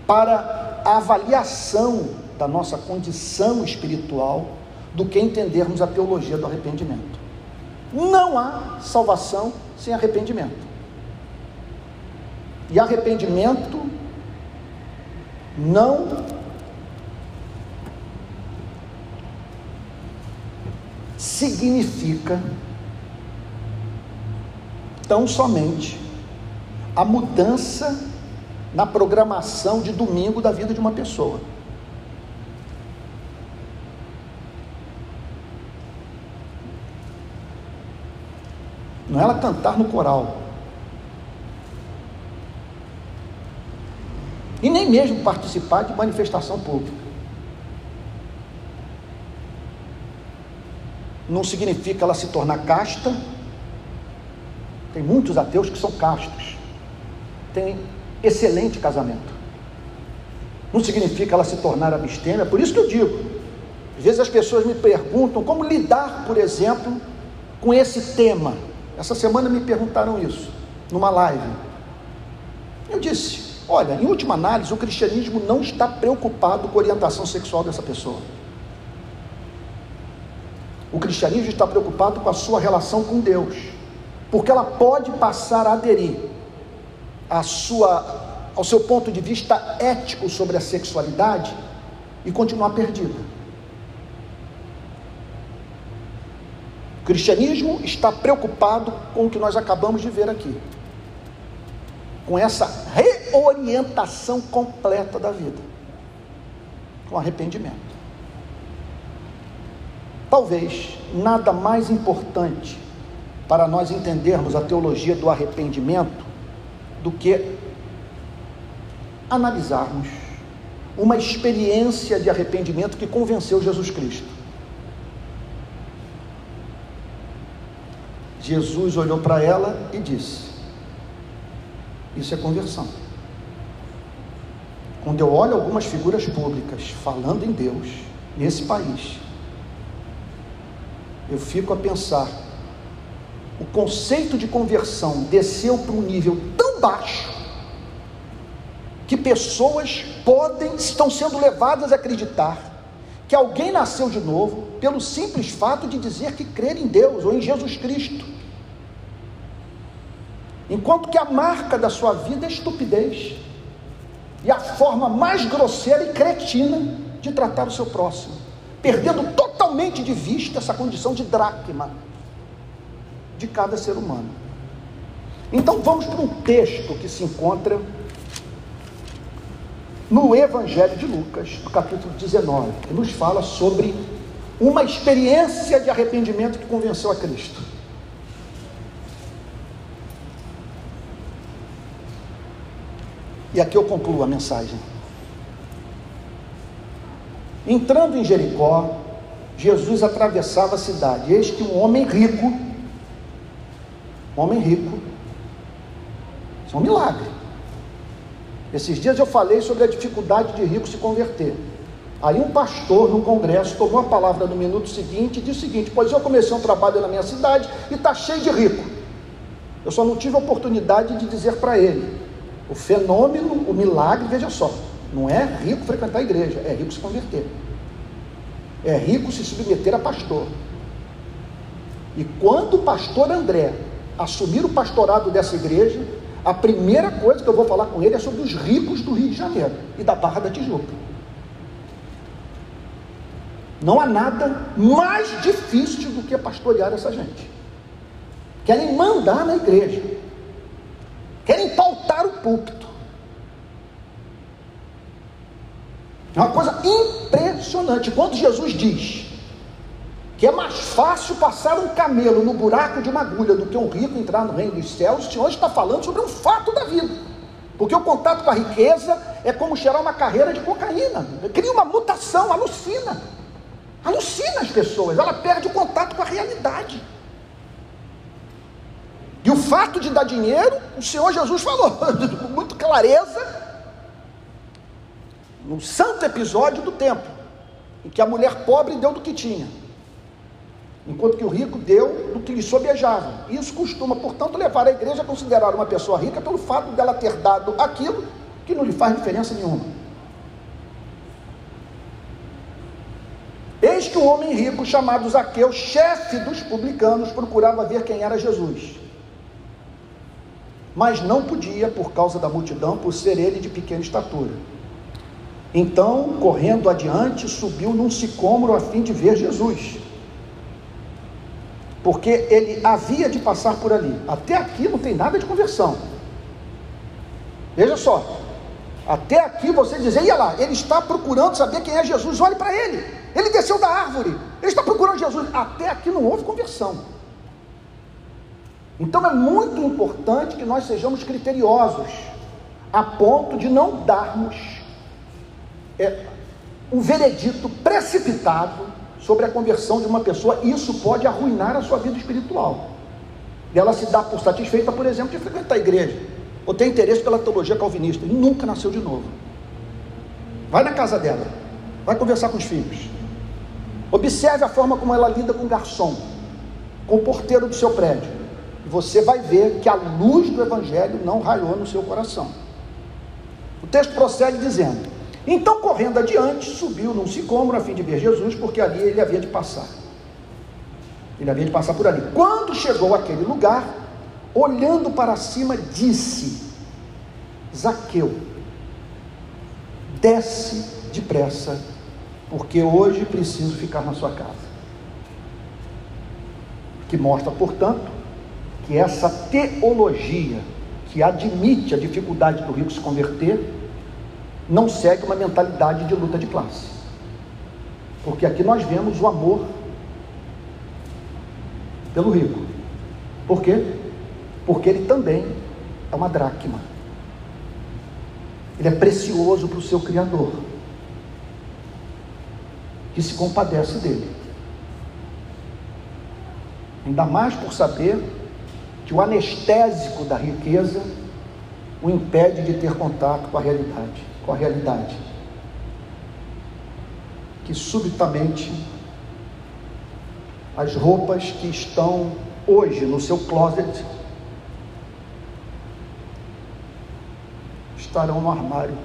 para a avaliação da nossa condição espiritual do que entendermos a teologia do arrependimento. Não há salvação sem arrependimento. E arrependimento não significa tão somente a mudança na programação de domingo da vida de uma pessoa. Não é ela cantar no coral. E nem mesmo participar de manifestação pública. Não significa ela se tornar casta. Tem muitos ateus que são castos. Tem excelente casamento. Não significa ela se tornar abstêmia. Por isso que eu digo. Às vezes as pessoas me perguntam como lidar, por exemplo, com esse tema essa semana me perguntaram isso, numa live. Eu disse: olha, em última análise, o cristianismo não está preocupado com a orientação sexual dessa pessoa. O cristianismo está preocupado com a sua relação com Deus, porque ela pode passar a aderir à sua, ao seu ponto de vista ético sobre a sexualidade e continuar perdida. O cristianismo está preocupado com o que nós acabamos de ver aqui, com essa reorientação completa da vida, com arrependimento. Talvez nada mais importante para nós entendermos a teologia do arrependimento do que analisarmos uma experiência de arrependimento que convenceu Jesus Cristo. Jesus olhou para ela e disse: Isso é conversão. Quando eu olho algumas figuras públicas falando em Deus nesse país, eu fico a pensar: o conceito de conversão desceu para um nível tão baixo que pessoas podem, estão sendo levadas a acreditar que alguém nasceu de novo pelo simples fato de dizer que crer em Deus ou em Jesus Cristo. Enquanto que a marca da sua vida é estupidez e a forma mais grosseira e cretina de tratar o seu próximo, perdendo totalmente de vista essa condição de dracma de cada ser humano. Então vamos para um texto que se encontra no Evangelho de Lucas, no capítulo 19, que nos fala sobre uma experiência de arrependimento que convenceu a Cristo. E aqui eu concluo a mensagem. Entrando em Jericó, Jesus atravessava a cidade. Eis que um homem rico, um homem rico, isso é um milagre. Esses dias eu falei sobre a dificuldade de rico se converter. Aí um pastor no congresso tomou a palavra no minuto seguinte e disse o seguinte: Pois eu comecei um trabalho na minha cidade e está cheio de rico. Eu só não tive oportunidade de dizer para ele: o fenômeno, o milagre, veja só, não é rico frequentar a igreja, é rico se converter. É rico se submeter a pastor. E quando o pastor André assumir o pastorado dessa igreja, a primeira coisa que eu vou falar com ele é sobre os ricos do Rio de Janeiro e da Barra da Tijuca. Não há nada mais difícil do que pastorear essa gente. Querem mandar na igreja, querem pautar o púlpito. É uma coisa impressionante. Quando Jesus diz que é mais fácil passar um camelo no buraco de uma agulha do que um rico entrar no reino dos céus, o Senhor está falando sobre um fato da vida. Porque o contato com a riqueza é como cheirar uma carreira de cocaína. Cria uma mutação, alucina. Alucina as pessoas, ela perde o contato com a realidade. E o fato de dar dinheiro, o Senhor Jesus falou com muita clareza no santo episódio do templo, em que a mulher pobre deu do que tinha, enquanto que o rico deu do que lhe sobejava. Isso costuma, portanto, levar a igreja a considerar uma pessoa rica pelo fato dela ter dado aquilo que não lhe faz diferença nenhuma. Eis que um homem rico chamado Zaqueu, chefe dos publicanos, procurava ver quem era Jesus. Mas não podia por causa da multidão, por ser ele de pequena estatura. Então, correndo adiante, subiu num sicômoro a fim de ver Jesus. Porque ele havia de passar por ali. Até aqui não tem nada de conversão. Veja só. Até aqui você dizer, ia lá, ele está procurando saber quem é Jesus, olhe para ele. Ele desceu da árvore, ele está procurando Jesus. Até aqui não houve conversão. Então é muito importante que nós sejamos criteriosos, a ponto de não darmos é, um veredito precipitado sobre a conversão de uma pessoa. Isso pode arruinar a sua vida espiritual. E ela se dá por satisfeita, por exemplo, de frequentar a igreja, ou ter interesse pela teologia calvinista, e nunca nasceu de novo. Vai na casa dela, vai conversar com os filhos. Observe a forma como ela lida com o garçom, com o porteiro do seu prédio. E você vai ver que a luz do Evangelho não raiou no seu coração. O texto prossegue dizendo: Então, correndo adiante, subiu num sicômoro a fim de ver Jesus, porque ali ele havia de passar. Ele havia de passar por ali. Quando chegou àquele lugar, olhando para cima, disse: Zaqueu, desce depressa porque hoje preciso ficar na sua casa. Que mostra, portanto, que essa teologia que admite a dificuldade do rico se converter, não segue uma mentalidade de luta de classe. Porque aqui nós vemos o amor pelo rico. Por quê? Porque ele também é uma dracma. Ele é precioso para o seu Criador que se compadece dele. Ainda mais por saber que o anestésico da riqueza o impede de ter contato com a realidade, com a realidade. Que subitamente as roupas que estão hoje no seu closet estarão no armário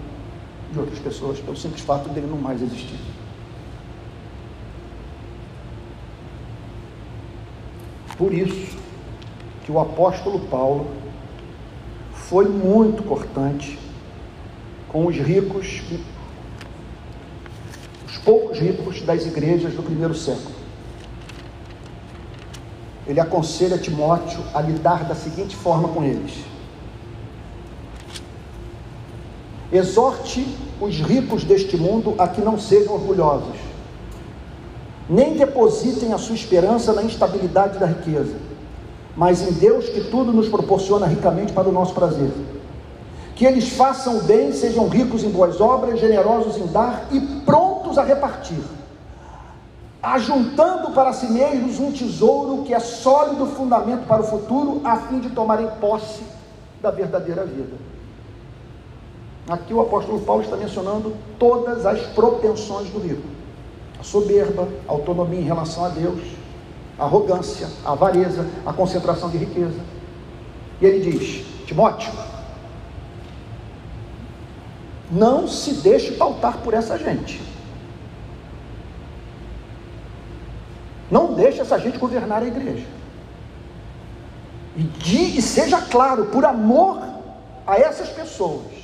de outras pessoas, pelo simples fato dele não mais existir. Por isso que o apóstolo Paulo foi muito cortante com os ricos, os poucos ricos das igrejas do primeiro século. Ele aconselha Timóteo a lidar da seguinte forma com eles: exorte os ricos deste mundo a que não sejam orgulhosos nem depositem a sua esperança na instabilidade da riqueza, mas em Deus que tudo nos proporciona ricamente para o nosso prazer. Que eles façam o bem, sejam ricos em boas obras, generosos em dar e prontos a repartir, ajuntando para si mesmos um tesouro que é sólido fundamento para o futuro, a fim de tomarem posse da verdadeira vida. Aqui o apóstolo Paulo está mencionando todas as propensões do rico a soberba, a autonomia em relação a Deus, a arrogância, a avareza, a concentração de riqueza. E ele diz: Timóteo, não se deixe pautar por essa gente. Não deixe essa gente governar a igreja. E, de, e seja claro, por amor a essas pessoas,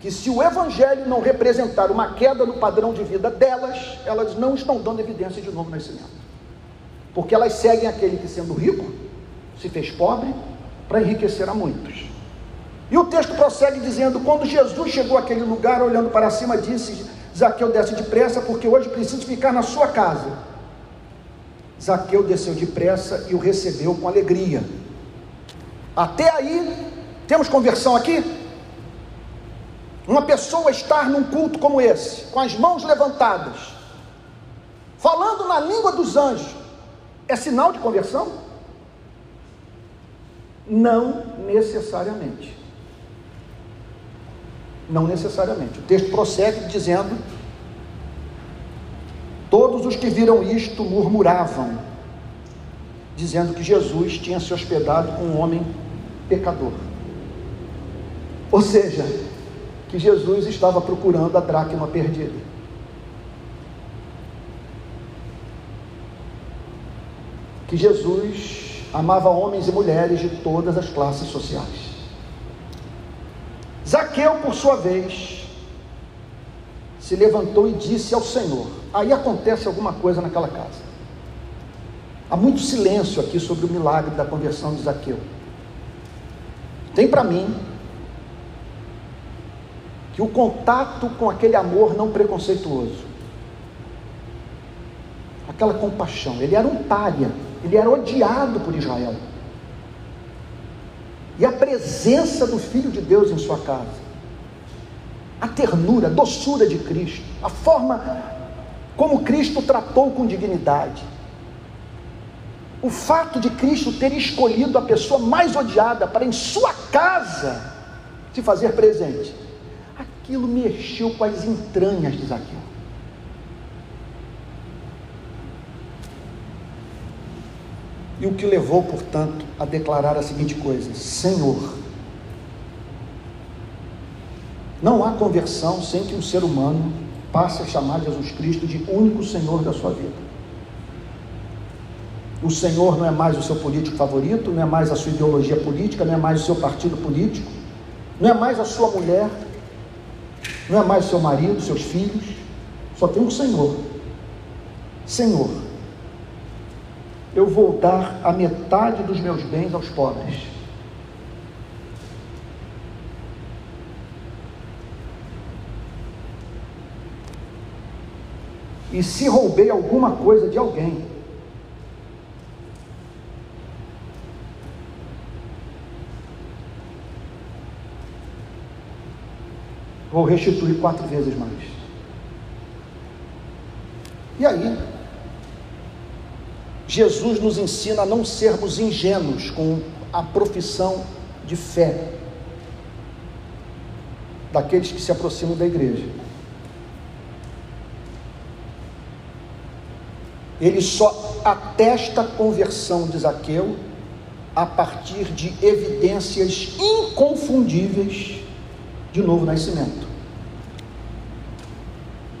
que se o evangelho não representar uma queda no padrão de vida delas, elas não estão dando evidência de novo nascimento. Porque elas seguem aquele que, sendo rico, se fez pobre para enriquecer a muitos. E o texto prossegue dizendo: Quando Jesus chegou àquele lugar, olhando para cima, disse: Zaqueu, desce depressa, porque hoje preciso ficar na sua casa. Zaqueu desceu depressa e o recebeu com alegria. Até aí, temos conversão aqui? Uma pessoa estar num culto como esse, com as mãos levantadas, falando na língua dos anjos, é sinal de conversão? Não necessariamente. Não necessariamente. O texto prossegue dizendo: Todos os que viram isto murmuravam, dizendo que Jesus tinha se hospedado com um homem pecador. Ou seja, que Jesus estava procurando a dracma perdida. Que Jesus amava homens e mulheres de todas as classes sociais. Zaqueu, por sua vez, se levantou e disse ao Senhor: Aí acontece alguma coisa naquela casa. Há muito silêncio aqui sobre o milagre da conversão de Zaqueu. Tem para mim que o contato com aquele amor não preconceituoso, aquela compaixão, ele era um pária, ele era odiado por Israel. E a presença do Filho de Deus em sua casa, a ternura, a doçura de Cristo, a forma como Cristo tratou com dignidade, o fato de Cristo ter escolhido a pessoa mais odiada para em sua casa se fazer presente, aquilo mexeu com as entranhas de Zaqueu. E o que levou, portanto, a declarar a seguinte coisa: Senhor. Não há conversão sem que um ser humano passe a chamar Jesus Cristo de único Senhor da sua vida. O Senhor não é mais o seu político favorito, não é mais a sua ideologia política, não é mais o seu partido político, não é mais a sua mulher, não é mais o seu marido, seus filhos, só tem um Senhor. Senhor, eu vou dar a metade dos meus bens aos pobres. E se roubei alguma coisa de alguém, vou restituir quatro vezes mais. E aí, Jesus nos ensina a não sermos ingênuos com a profissão de fé daqueles que se aproximam da igreja. Ele só atesta a conversão de Zaqueu a partir de evidências inconfundíveis de novo nascimento.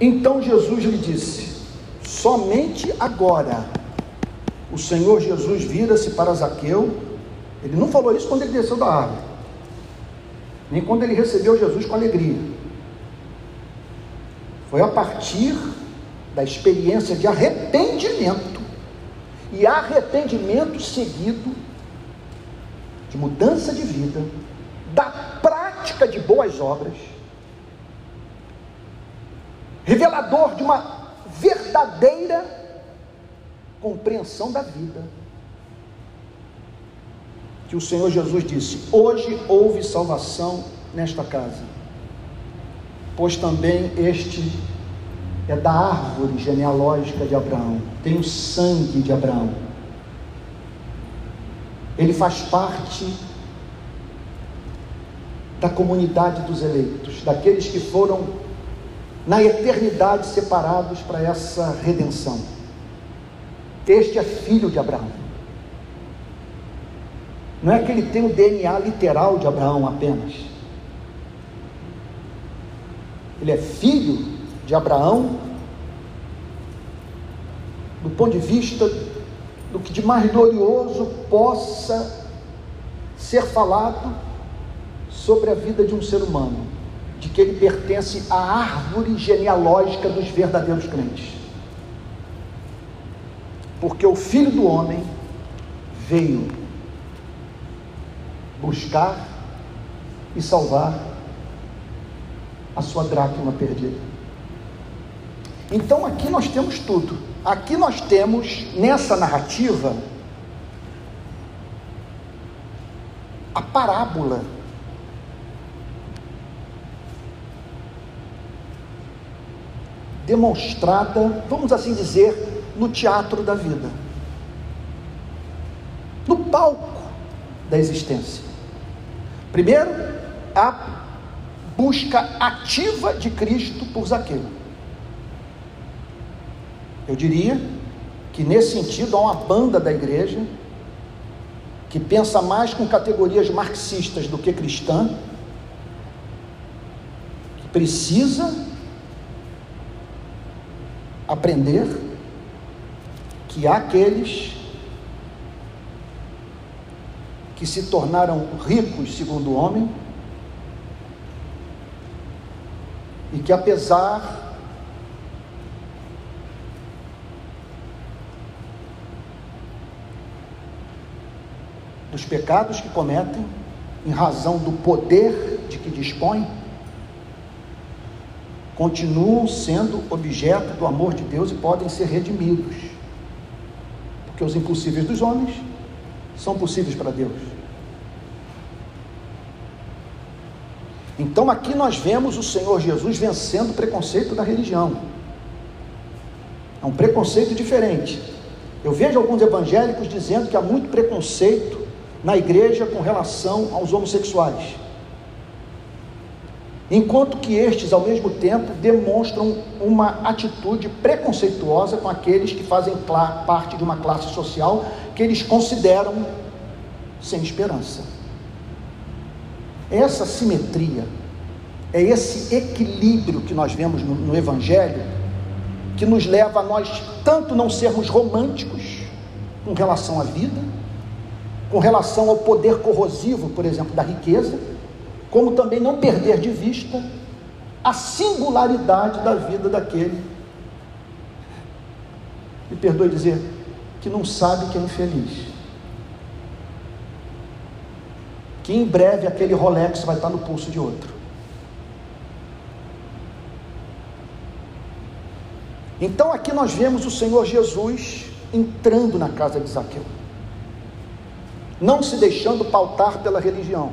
Então Jesus lhe disse: somente agora o Senhor Jesus vira-se para Zaqueu. Ele não falou isso quando ele desceu da árvore, nem quando ele recebeu Jesus com alegria. Foi a partir da experiência de arrependimento e arrependimento seguido de mudança de vida, da prática de boas obras, revelador de uma verdadeira compreensão da vida. Que o Senhor Jesus disse: Hoje houve salvação nesta casa, pois também este é da árvore genealógica de Abraão, tem o sangue de Abraão. Ele faz parte da comunidade dos eleitos, daqueles que foram na eternidade separados para essa redenção. Este é filho de Abraão. Não é que ele tem o DNA literal de Abraão apenas. Ele é filho de Abraão do ponto de vista do que de mais glorioso possa ser falado sobre a vida de um ser humano, de que ele pertence à árvore genealógica dos verdadeiros crentes porque o Filho do Homem veio buscar e salvar a sua dracma perdida. Então aqui nós temos tudo. Aqui nós temos nessa narrativa a parábola demonstrada, vamos assim dizer, no teatro da vida. No palco da existência. Primeiro, a busca ativa de Cristo por Zaqueu. Eu diria que nesse sentido há uma banda da igreja que pensa mais com categorias marxistas do que cristã, que precisa aprender que aqueles que se tornaram ricos segundo o homem e que apesar dos pecados que cometem, em razão do poder de que dispõem, continuam sendo objeto do amor de Deus e podem ser redimidos. Porque os impossíveis dos homens são possíveis para Deus. Então aqui nós vemos o Senhor Jesus vencendo o preconceito da religião. É um preconceito diferente. Eu vejo alguns evangélicos dizendo que há muito preconceito na igreja com relação aos homossexuais. Enquanto que estes, ao mesmo tempo, demonstram uma atitude preconceituosa com aqueles que fazem parte de uma classe social que eles consideram sem esperança. Essa simetria, é esse equilíbrio que nós vemos no, no Evangelho, que nos leva a nós tanto não sermos românticos com relação à vida, com relação ao poder corrosivo, por exemplo, da riqueza, como também não perder de vista a singularidade da vida daquele, me perdoe dizer, que não sabe que é infeliz. Que em breve aquele Rolex vai estar no pulso de outro. Então aqui nós vemos o Senhor Jesus entrando na casa de Zaqueu não se deixando pautar pela religião,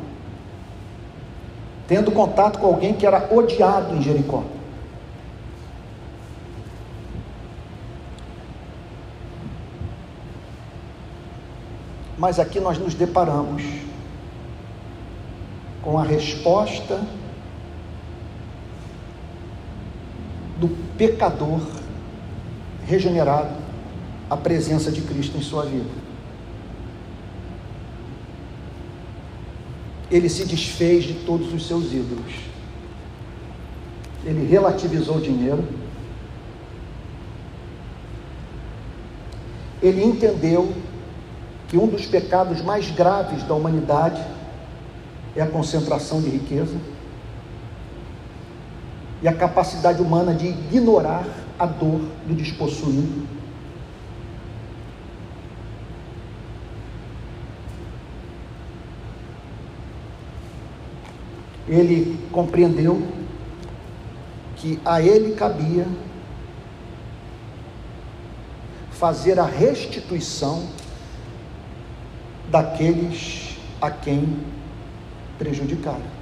tendo contato com alguém que era odiado em Jericó. Mas aqui nós nos deparamos com a resposta do pecador regenerado à presença de Cristo em sua vida. Ele se desfez de todos os seus ídolos. Ele relativizou o dinheiro. Ele entendeu que um dos pecados mais graves da humanidade é a concentração de riqueza e a capacidade humana de ignorar a dor do despossuído ele compreendeu que a ele cabia fazer a restituição daqueles a quem prejudicaram.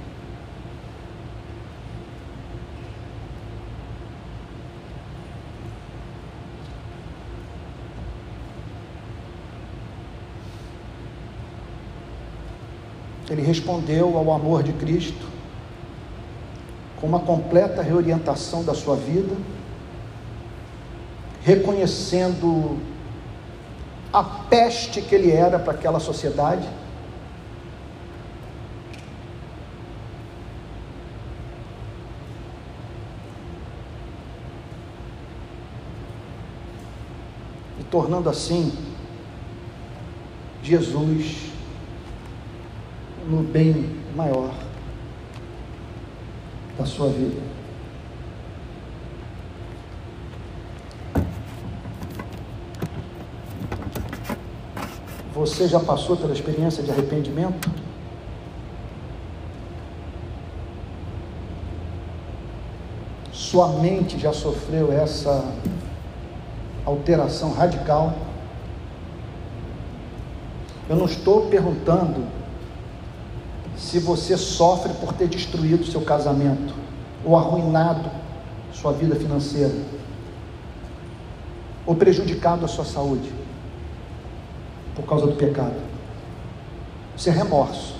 Ele respondeu ao amor de Cristo com uma completa reorientação da sua vida, reconhecendo a peste que ele era para aquela sociedade. E tornando assim Jesus no bem maior da sua vida. Você já passou pela experiência de arrependimento? Sua mente já sofreu essa alteração radical? Eu não estou perguntando se você sofre por ter destruído seu casamento ou arruinado sua vida financeira ou prejudicado a sua saúde por causa do pecado. Isso é remorso.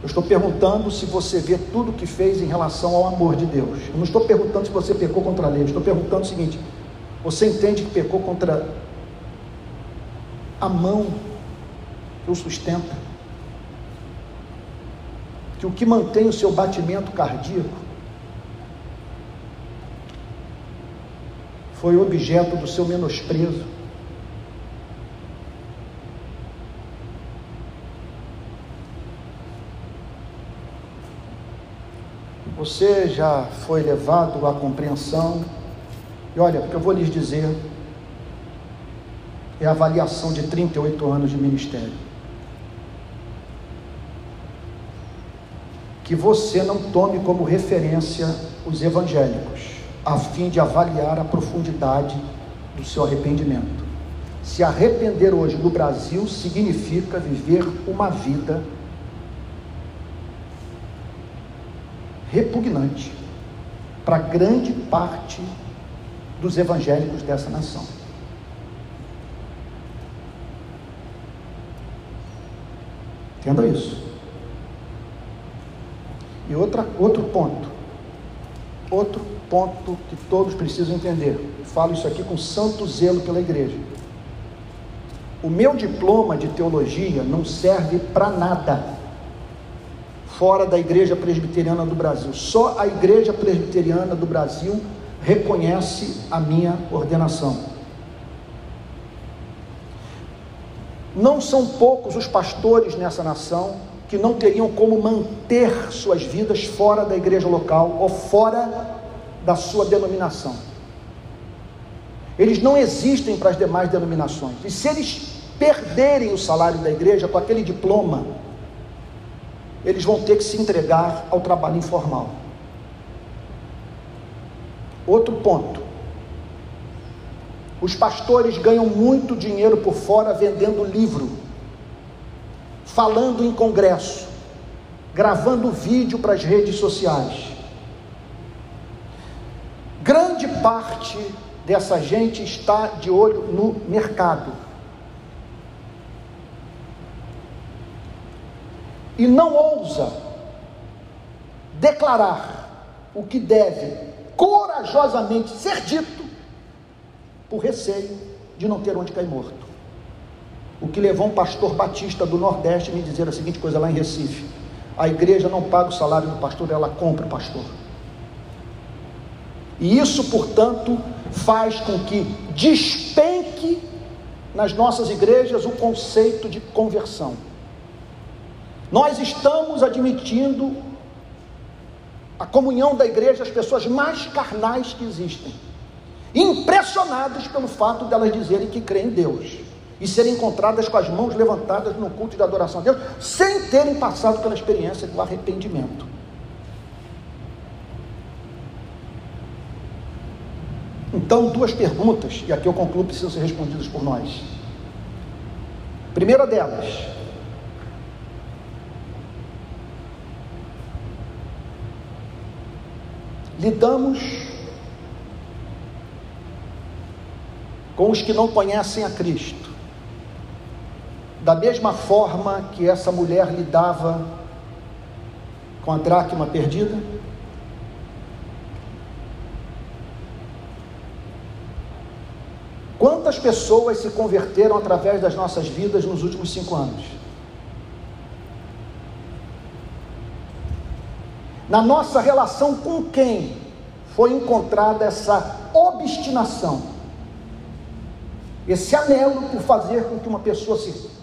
Eu estou perguntando se você vê tudo o que fez em relação ao amor de Deus. Eu não estou perguntando se você pecou contra a lei. Eu estou perguntando o seguinte: você entende que pecou contra a mão que o sustenta? Que o que mantém o seu batimento cardíaco foi objeto do seu menosprezo. Você já foi levado à compreensão, e olha, o que eu vou lhes dizer é a avaliação de 38 anos de ministério. Que você não tome como referência os evangélicos a fim de avaliar a profundidade do seu arrependimento. Se arrepender hoje no Brasil significa viver uma vida repugnante para grande parte dos evangélicos dessa nação. Entenda isso. E outra, outro ponto. Outro ponto que todos precisam entender. Falo isso aqui com santo zelo pela igreja. O meu diploma de teologia não serve para nada fora da Igreja Presbiteriana do Brasil. Só a Igreja Presbiteriana do Brasil reconhece a minha ordenação. Não são poucos os pastores nessa nação que não teriam como manter suas vidas fora da igreja local ou fora da sua denominação. Eles não existem para as demais denominações. E se eles perderem o salário da igreja com aquele diploma, eles vão ter que se entregar ao trabalho informal. Outro ponto. Os pastores ganham muito dinheiro por fora vendendo livro, falando em congresso, gravando vídeo para as redes sociais. Grande parte dessa gente está de olho no mercado. E não ousa declarar o que deve corajosamente ser dito por receio de não ter onde cair morto. O que levou um pastor batista do Nordeste a me dizer a seguinte coisa lá em Recife: a igreja não paga o salário do pastor, ela compra o pastor. E isso, portanto, faz com que despenque nas nossas igrejas o conceito de conversão. Nós estamos admitindo a comunhão da igreja às pessoas mais carnais que existem, impressionados pelo fato delas dizerem que creem em Deus e serem encontradas com as mãos levantadas no culto de adoração a Deus, sem terem passado pela experiência do arrependimento. Então, duas perguntas, e aqui eu concluo, precisam ser respondidas por nós. Primeira delas, lidamos com os que não conhecem a Cristo, da mesma forma que essa mulher lidava com a dracma perdida? Quantas pessoas se converteram através das nossas vidas nos últimos cinco anos? Na nossa relação com quem foi encontrada essa obstinação, esse anelo por fazer com que uma pessoa se,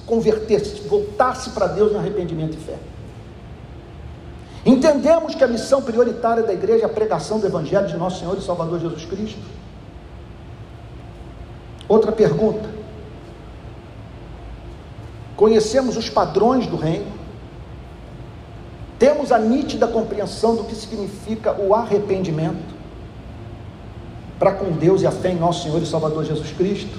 se convertesse, voltasse para Deus em arrependimento e fé? Entendemos que a missão prioritária da igreja é a pregação do Evangelho de nosso Senhor e Salvador Jesus Cristo. Outra pergunta. Conhecemos os padrões do reino? Temos a nítida compreensão do que significa o arrependimento para com Deus e a fé em nosso Senhor e Salvador Jesus Cristo?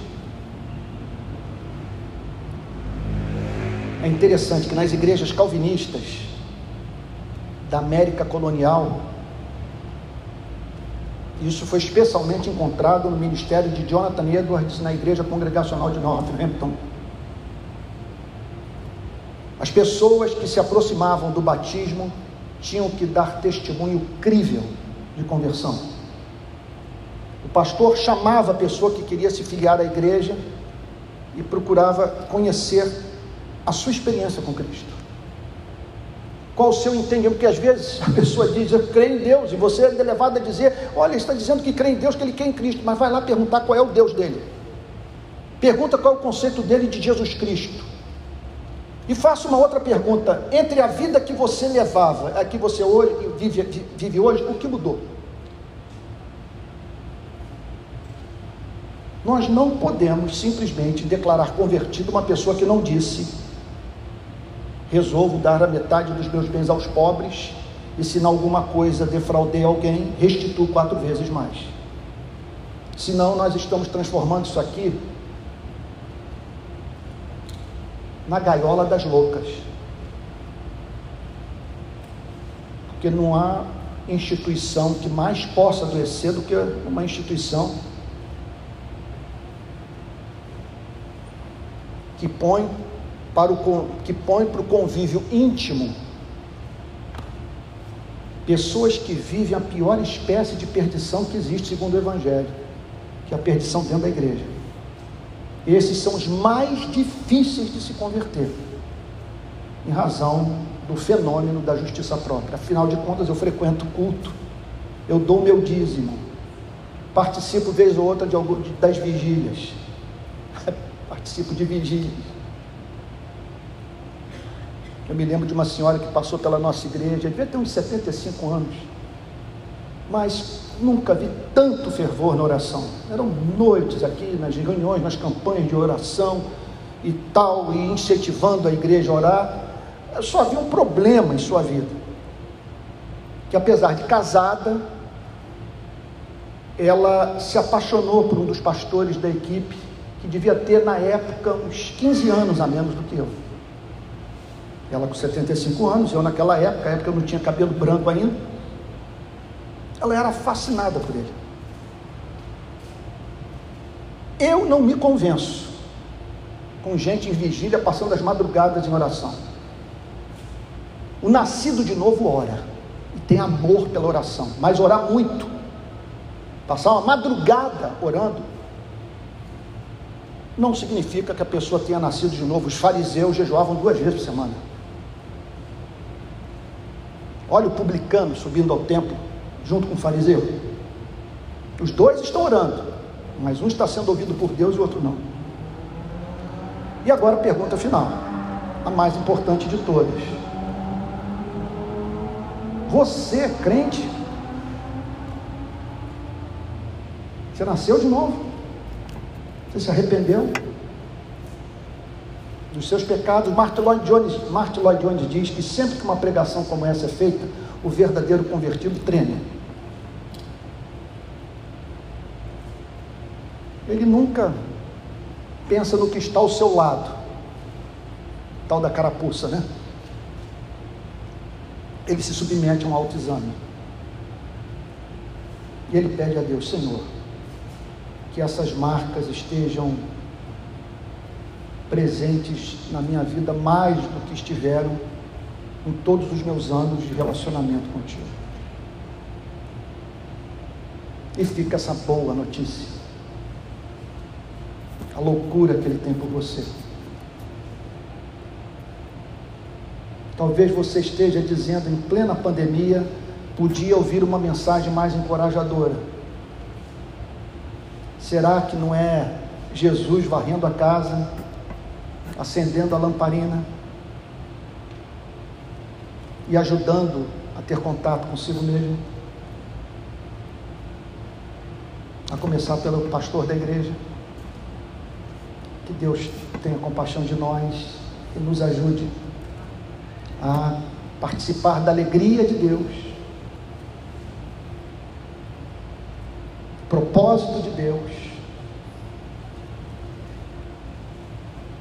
É interessante que nas igrejas calvinistas da América colonial, isso foi especialmente encontrado no ministério de Jonathan Edwards na Igreja Congregacional de Northampton. As pessoas que se aproximavam do batismo tinham que dar testemunho crível de conversão. O pastor chamava a pessoa que queria se filiar à igreja e procurava conhecer a sua experiência com Cristo. Qual o seu entendimento? Porque às vezes a pessoa diz, eu creio em Deus, e você é levado a dizer, olha, ele está dizendo que crê em Deus, que ele quer em Cristo, mas vai lá perguntar qual é o Deus dele. Pergunta qual é o conceito dele de Jesus Cristo. E faça uma outra pergunta: entre a vida que você levava, a que você hoje, vive, vive hoje, o que mudou? Nós não podemos simplesmente declarar convertido uma pessoa que não disse: resolvo dar a metade dos meus bens aos pobres, e se em alguma coisa defraudei alguém, restituo quatro vezes mais. Senão, nós estamos transformando isso aqui na gaiola das loucas. Porque não há instituição que mais possa adoecer do que uma instituição que põe para o que põe para o convívio íntimo pessoas que vivem a pior espécie de perdição que existe segundo o evangelho, que é a perdição dentro da igreja. Esses são os mais difíceis de se converter, em razão do fenômeno da justiça própria. Afinal de contas, eu frequento culto, eu dou meu dízimo, participo vez ou outra de, algum, das vigílias, participo de vigílias. Eu me lembro de uma senhora que passou pela nossa igreja, devia ter uns 75 anos, mas nunca vi tanto fervor na oração. Eram noites aqui, nas reuniões, nas campanhas de oração e tal, e incentivando a igreja a orar. Eu só vi um problema em sua vida. Que apesar de casada, ela se apaixonou por um dos pastores da equipe que devia ter na época uns 15 anos a menos do que eu. Ela com 75 anos, eu naquela época, época eu não tinha cabelo branco ainda. Ela era fascinada por ele. Eu não me convenço com gente em vigília passando as madrugadas em oração. O nascido de novo ora e tem amor pela oração, mas orar muito, passar uma madrugada orando, não significa que a pessoa tenha nascido de novo. Os fariseus jejuavam duas vezes por semana. Olha o publicano subindo ao templo junto com o fariseu. Os dois estão orando, mas um está sendo ouvido por Deus e o outro não. E agora a pergunta final, a mais importante de todas. Você é crente? Você nasceu de novo? Você se arrependeu dos seus pecados? Martin Lloyd, Jones, Martin Lloyd Jones diz que sempre que uma pregação como essa é feita, o verdadeiro convertido treme. Ele nunca pensa no que está ao seu lado, tal da carapuça, né? Ele se submete a um autoexame. E ele pede a Deus, Senhor, que essas marcas estejam presentes na minha vida mais do que estiveram em todos os meus anos de relacionamento contigo. E fica essa boa notícia. A loucura que ele tem por você. Talvez você esteja dizendo em plena pandemia, podia ouvir uma mensagem mais encorajadora Será que não é Jesus varrendo a casa, acendendo a lamparina e ajudando a ter contato consigo mesmo? A começar pelo pastor da igreja. Que Deus tenha compaixão de nós e nos ajude a participar da alegria de Deus propósito de Deus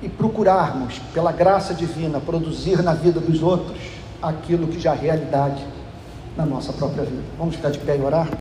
e procurarmos, pela graça divina, produzir na vida dos outros aquilo que já é realidade na nossa própria vida. Vamos ficar de pé e orar?